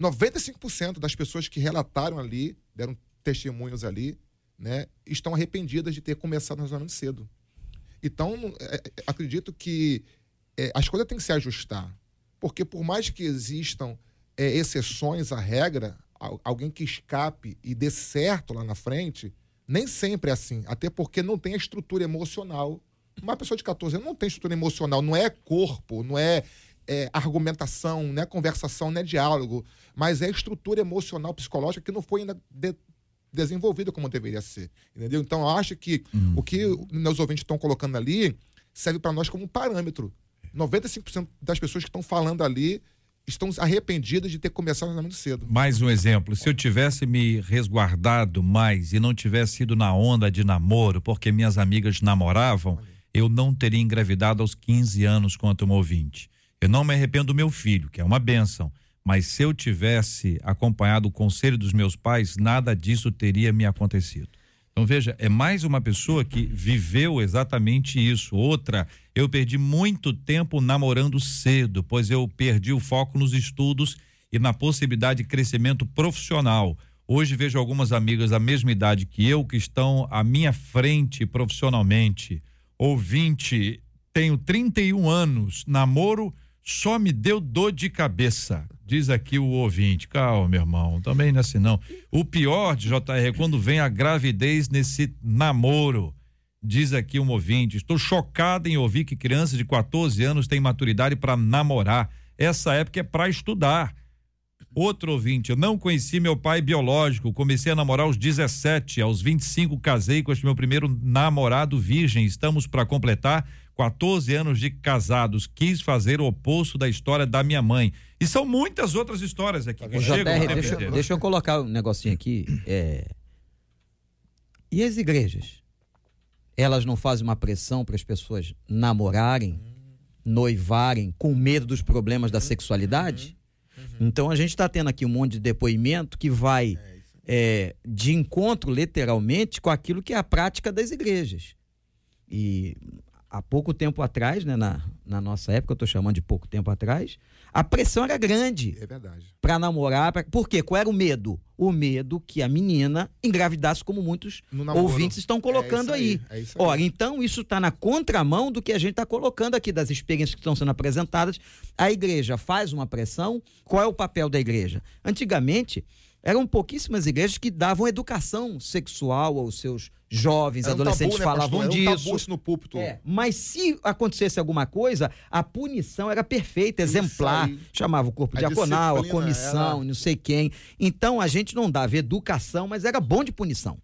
95% das pessoas que relataram ali, deram testemunhos ali, né, estão arrependidas de ter começado um relacionamento cedo. Então, é, é, acredito que é, as coisas têm que se ajustar. Porque por mais que existam é, exceções à regra, al- alguém que escape e dê certo lá na frente, nem sempre é assim. Até porque não tem a estrutura emocional. Uma pessoa de 14 anos não tem estrutura emocional, não é corpo, não é, é argumentação, não é conversação, não é diálogo, mas é estrutura emocional, psicológica que não foi ainda de- desenvolvida como deveria ser. Entendeu? Então, eu acho que o que meus ouvintes estão colocando ali serve para nós como um parâmetro. 95% das pessoas que estão falando ali estão arrependidas de ter começado o cedo.
Mais um exemplo, se eu tivesse me resguardado mais e não tivesse ido na onda de namoro, porque minhas amigas namoravam, eu não teria engravidado aos 15 anos quanto um ouvinte. Eu não me arrependo do meu filho, que é uma bênção, mas se eu tivesse acompanhado o conselho dos meus pais, nada disso teria me acontecido. Então veja, é mais uma pessoa que viveu exatamente isso. Outra, eu perdi muito tempo namorando cedo, pois eu perdi o foco nos estudos e na possibilidade de crescimento profissional. Hoje vejo algumas amigas da mesma idade que eu que estão à minha frente profissionalmente. Ouvinte, tenho 31 anos, namoro só me deu dor de cabeça. Diz aqui o ouvinte. Calma, meu irmão, também não é assim não. O pior de JR é quando vem a gravidez nesse namoro. Diz aqui um ouvinte. Estou chocado em ouvir que crianças de 14 anos têm maturidade para namorar. Essa época é para estudar. Outro ouvinte, eu não conheci meu pai biológico, comecei a namorar aos 17, aos 25 casei com este meu primeiro namorado virgem, estamos para completar 14 anos de casados, quis fazer o oposto da história da minha mãe. E são muitas outras histórias aqui que chegam.
JR, deixa, deixa eu colocar um negocinho aqui. é, E as igrejas? Elas não fazem uma pressão para as pessoas namorarem, noivarem, com medo dos problemas da sexualidade? Então a gente está tendo aqui um monte de depoimento que vai é, de encontro, literalmente, com aquilo que é a prática das igrejas. E há pouco tempo atrás, né, na, na nossa época, eu estou chamando de pouco tempo atrás, a pressão era grande
É verdade.
para namorar. Pra... Por quê? Qual era o medo? O medo que a menina engravidasse, como muitos ouvintes estão colocando
É
aí.
aí, é isso aí.
Ora, então isso está na contramão do que a gente está colocando aqui, das experiências que estão sendo apresentadas. A igreja faz uma pressão. Qual é o papel da igreja? Antigamente, eram pouquíssimas igrejas que davam educação sexual aos seus jovens,
um
adolescentes
tabu, né,
falavam
pastor? Era um
disso.
tabu isso no púlpito.
É, mas se acontecesse alguma coisa, a punição era perfeita,
Isso
exemplar.
aí.
Chamava o corpo
A
diaconal, a comissão,
era-
não sei quem. Então a gente não dava educação, mas era bom de punição.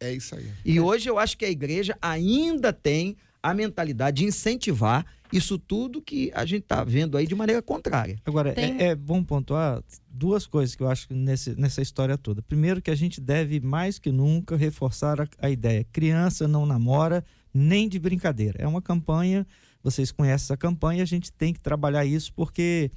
É isso aí.
E hoje eu acho que a igreja ainda tem a mentalidade de incentivar isso tudo que a gente está vendo aí de maneira contrária.
Agora,
Tem-
é, é bom pontuar duas coisas que eu acho que nesse, nessa história toda. Primeiro, que a gente deve mais que nunca reforçar a, a ideia: criança não namora nem de brincadeira. É uma campanha, vocês conhecem essa campanha, a gente tem que trabalhar isso porque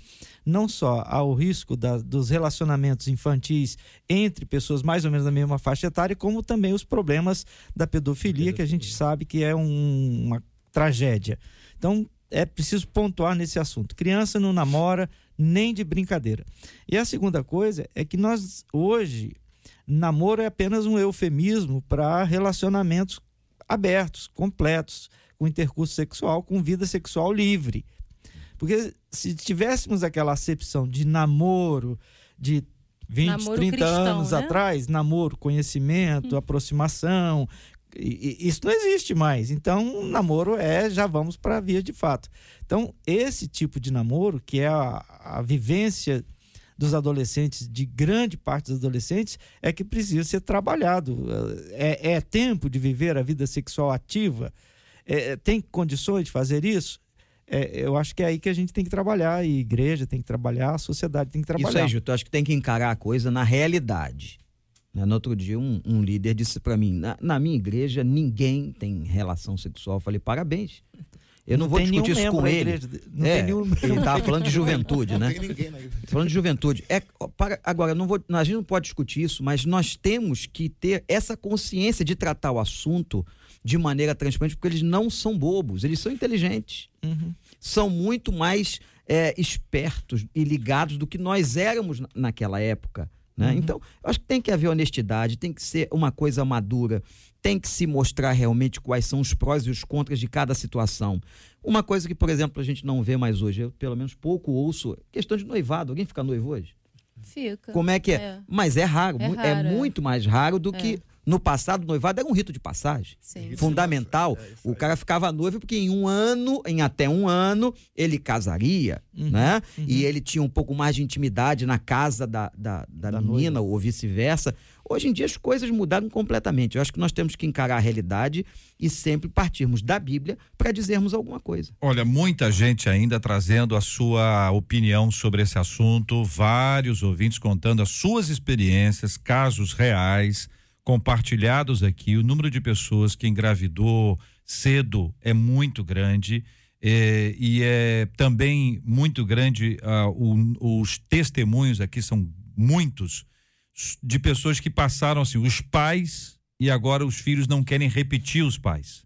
não só há o risco da- dos relacionamentos infantis entre pessoas mais ou menos da mesma faixa etária, como também os problemas da pedofilia, que a gente sabe que é um- uma tragédia. Então, é preciso pontuar nesse assunto. Criança não namora nem de brincadeira. E a segunda coisa é que nós, hoje, namoro é apenas um eufemismo para relacionamentos abertos, completos, com intercurso sexual, com vida sexual livre. Porque se tivéssemos aquela acepção de namoro de 20,
Namoro
30
cristão,
anos
né?
atrás, namoro, conhecimento, aproximação, e- e- isso não existe mais. Então, namoro é já vamos para a via de fato. Então, esse tipo de namoro, que é a, a vivência dos adolescentes, de grande parte dos adolescentes, é que precisa ser trabalhado. É, é tempo de viver a vida sexual ativa? É, tem condições de fazer isso? É, eu acho que é aí que a gente tem que trabalhar, a igreja tem que trabalhar, a sociedade tem que trabalhar.
Isso aí, Gilto, eu acho que tem que encarar a coisa na realidade. Né, No outro dia, um, um líder disse para mim: na, na minha igreja, ninguém tem relação sexual. Eu falei: parabéns. Eu não, vou
tem nenhum
discutir isso com ele.
não
É,
tem nenhum
ele estava falando de juventude,
Não
né?
tem ninguém na igreja.
Tô falando de juventude. É, para, agora, não vou, a gente não pode discutir isso, mas nós temos que ter essa consciência de tratar o assunto de maneira transparente, porque eles não são bobos, eles são inteligentes.
Uhum.
São muito mais é, espertos e ligados do que nós éramos na- naquela época. Né? Então, eu acho que tem que haver honestidade, tem que ser uma coisa madura, tem que se mostrar realmente quais são os prós e os contras de cada situação. Uma coisa que, por exemplo, a gente não vê mais hoje, eu pelo menos pouco ouço, questão de noivado. Alguém fica noivo hoje?
Fica.
Como é que é?
É.
Mas é raro,
É
é,
raro, é.
muito mais raro do
É.
que no passado o noivado era um rito de passagem.
Sim.
Fundamental. o cara ficava noivo porque em um ano, em até um ano, ele casaria, né? E ele tinha um pouco mais de intimidade na casa da, da, da,
Da
menina ou vice-versa. Hoje em dia as coisas mudaram completamente. Eu acho que nós temos que encarar a realidade e sempre partirmos da Bíblia para dizermos alguma coisa.
Olha, muita gente ainda trazendo a sua opinião sobre esse assunto, vários ouvintes contando as suas experiências, casos reais, compartilhados aqui. O número de pessoas que engravidou cedo é muito grande. eh, e é também muito grande ah, o- os testemunhos aqui são muitos de pessoas que passaram assim os pais e agora os filhos não querem repetir os pais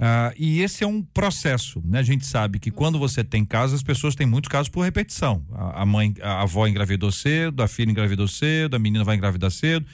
ah, e esse é um processo, né? A gente sabe que quando você tem casos, as pessoas têm muitos casos por repetição. A, a mãe, a avó engravidou cedo, a filha engravidou cedo, a menina vai engravidar cedo.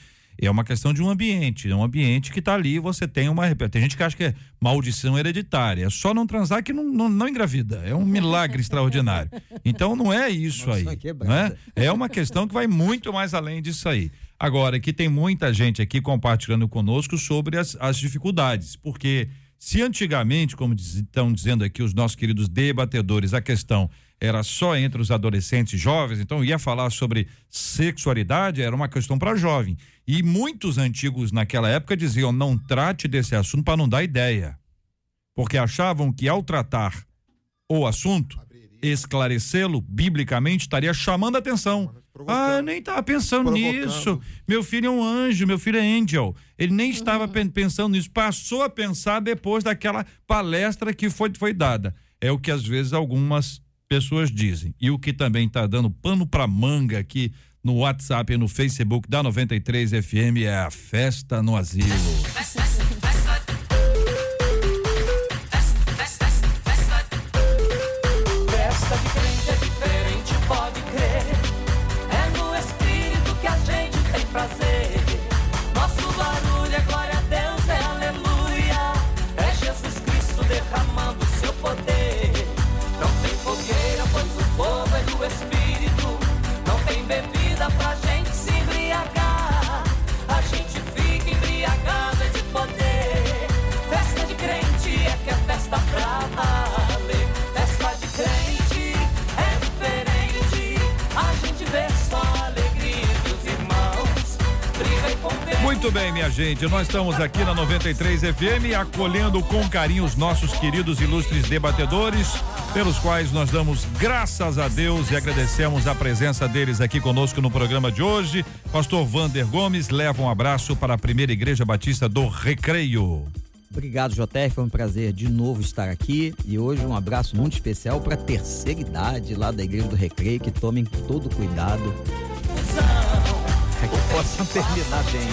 É uma questão de um ambiente, é um ambiente que está ali, você tem uma. Tem gente que acha que é maldição hereditária. É só não transar que não, não, não engravida. É um milagre extraordinário. Então não é isso aí.
Maldição quebrada.
Né? É uma questão que vai muito mais além disso aí. Agora, que tem muita gente aqui compartilhando conosco sobre as, as dificuldades, porque se antigamente, como diz- estão dizendo aqui os nossos queridos debatedores, a questão era só entre os adolescentes jovens, então ia falar sobre sexualidade, era uma questão para jovem. E muitos antigos naquela época diziam: não trate desse assunto para não dar ideia. Porque achavam que ao tratar o assunto, esclarecê-lo biblicamente, estaria chamando a atenção. Ah, nem estava pensando
Provocando.
nisso. Meu filho é um anjo, meu filho é angel. Ele nem estava pen- pensando nisso, passou a pensar depois daquela palestra que foi, foi dada. É o que às vezes algumas pessoas dizem. E o que também está dando pano para manga aqui no WhatsApp e no Facebook da 93 FM é a festa no asilo.
gente,
nós estamos aqui na 93 FM acolhendo com carinho os nossos queridos ilustres debatedores, pelos quais nós damos graças a Deus e agradecemos a presença deles aqui conosco no programa de hoje. Pastor Vander Gomes leva um abraço para a primeira Igreja Batista do Recreio.
Obrigado, JR. Foi um prazer de novo estar aqui. E hoje um abraço muito especial para a terceira idade lá da Igreja do Recreio. Que tomem todo cuidado. Possam terminar bem.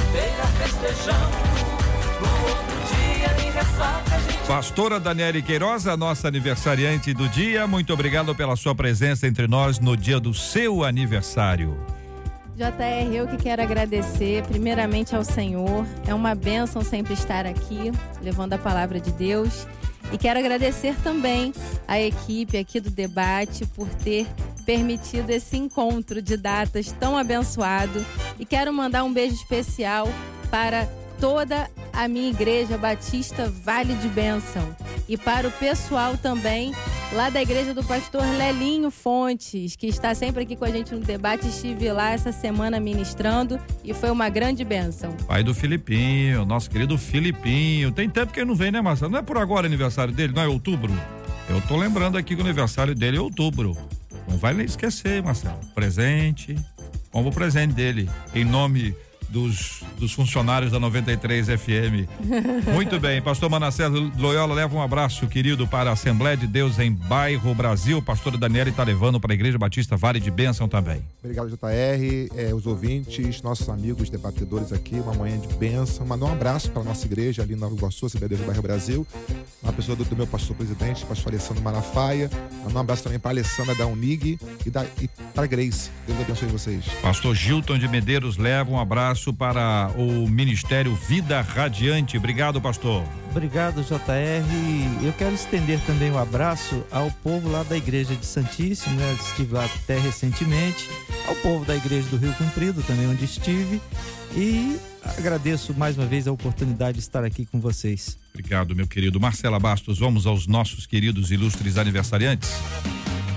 Pastora Daniele Queiroz, a nossa aniversariante do dia, muito obrigado pela sua presença entre nós no dia do seu aniversário.
JR, eu que quero agradecer primeiramente ao Senhor. É uma bênção sempre estar aqui, levando a palavra de Deus. E quero agradecer também à equipe aqui do debate por ter permitido esse encontro de datas tão abençoado. E quero mandar um beijo especial para toda a minha igreja Batista Vale de Bênção. E para o pessoal também lá da igreja do pastor Lelinho Fontes, que está sempre aqui com a gente no debate. Estive lá essa semana ministrando e foi uma grande bênção.
Pai do Filipinho, nosso querido Filipinho. Tem tempo que ele não vem, né, Marcelo? Não é por agora aniversário dele, não é outubro? Eu tô lembrando aqui que o aniversário dele é outubro. Não vai esquecer, Marcelo. Presente. Como o presente dele, em nome dos, dos funcionários da 93 FM. Muito bem, pastor Manassés Loyola leva um abraço querido para a Assembleia de Deus em Bairro Brasil. Pastor Daniele está levando para a Igreja Batista Vale de Bênção também.
Obrigado, JR, eh, os ouvintes, nossos amigos debatedores aqui, uma manhã de bênção. Mandar um abraço para a nossa igreja ali em Nova Iguaçu, CBD do Bairro Brasil. Uma pessoa do, do meu pastor presidente, pastor Alessandro Malafaia. Mandar um abraço também para a Alessandra da Unig e, da, e para a Grace. Deus abençoe vocês.
Pastor Gilton de Medeiros leva um abraço para o Ministério Vida Radiante. Obrigado, pastor.
Obrigado, JR. Eu quero estender também um abraço ao povo lá da Igreja de Santíssimo, né? Estive lá até recentemente. Ao povo da Igreja do Rio Comprido, também onde estive. E agradeço mais uma vez a oportunidade de estar aqui com vocês.
Obrigado, meu querido. Marcela Bastos, vamos aos nossos queridos ilustres aniversariantes.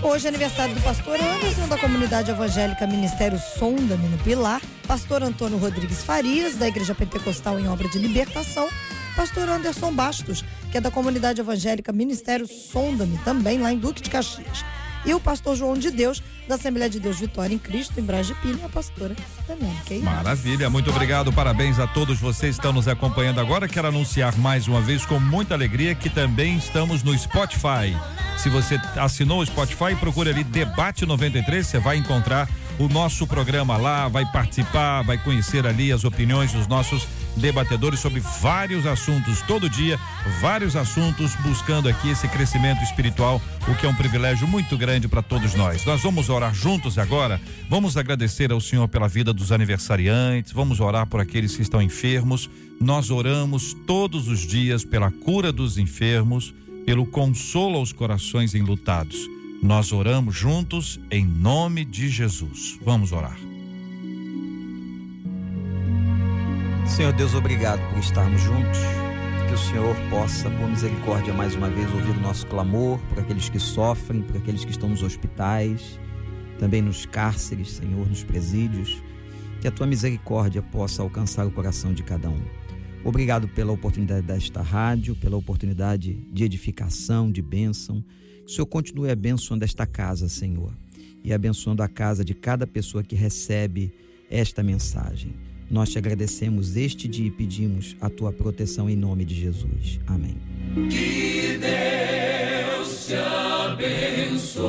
Hoje é aniversário do pastor Anderson, da comunidade evangélica Ministério Sonda-me no Pilar, pastor Antônio Rodrigues Farias, da Igreja Pentecostal em Obra de Libertação, pastor Anderson Bastos, que é da comunidade evangélica Ministério Sonda-me, também lá em Duque de Caxias. E o pastor João de Deus, da Assembleia de Deus Vitória em Cristo, em Braz de Pilha, e a pastora também, ok?
Maravilha, muito obrigado, parabéns a todos vocês que estão nos acompanhando agora. Quero anunciar mais uma vez com muita alegria que também estamos no Spotify. Se você assinou o Spotify, procure ali Debate 93, você vai encontrar o nosso programa lá, vai participar, vai conhecer ali as opiniões dos nossos debatedores sobre vários assuntos, todo dia, vários assuntos, buscando aqui esse crescimento espiritual, o que é um privilégio muito grande para todos nós. Nós vamos orar juntos agora, vamos agradecer ao Senhor pela vida dos aniversariantes, vamos orar por aqueles que estão enfermos. Nós oramos todos os dias pela cura dos enfermos, pelo consolo aos corações enlutados. Nós oramos juntos em nome de Jesus. Vamos orar.
Senhor Deus, obrigado por estarmos juntos. Que o Senhor possa, por misericórdia, mais uma vez ouvir o nosso clamor por aqueles que sofrem, por aqueles que estão nos hospitais, também nos cárceres, Senhor, nos presídios. Que a tua misericórdia possa alcançar o coração de cada um. Obrigado pela oportunidade desta rádio, pela oportunidade de edificação, de bênção. Que o Senhor continue abençoando esta casa, Senhor, e abençoando a casa de cada pessoa que recebe esta mensagem. Nós te agradecemos este dia e pedimos a tua proteção em nome de Jesus. Amém.
Que Deus te abençoe.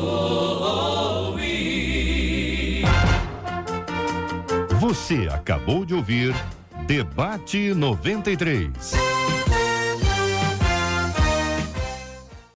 Você acabou de ouvir Debate 93.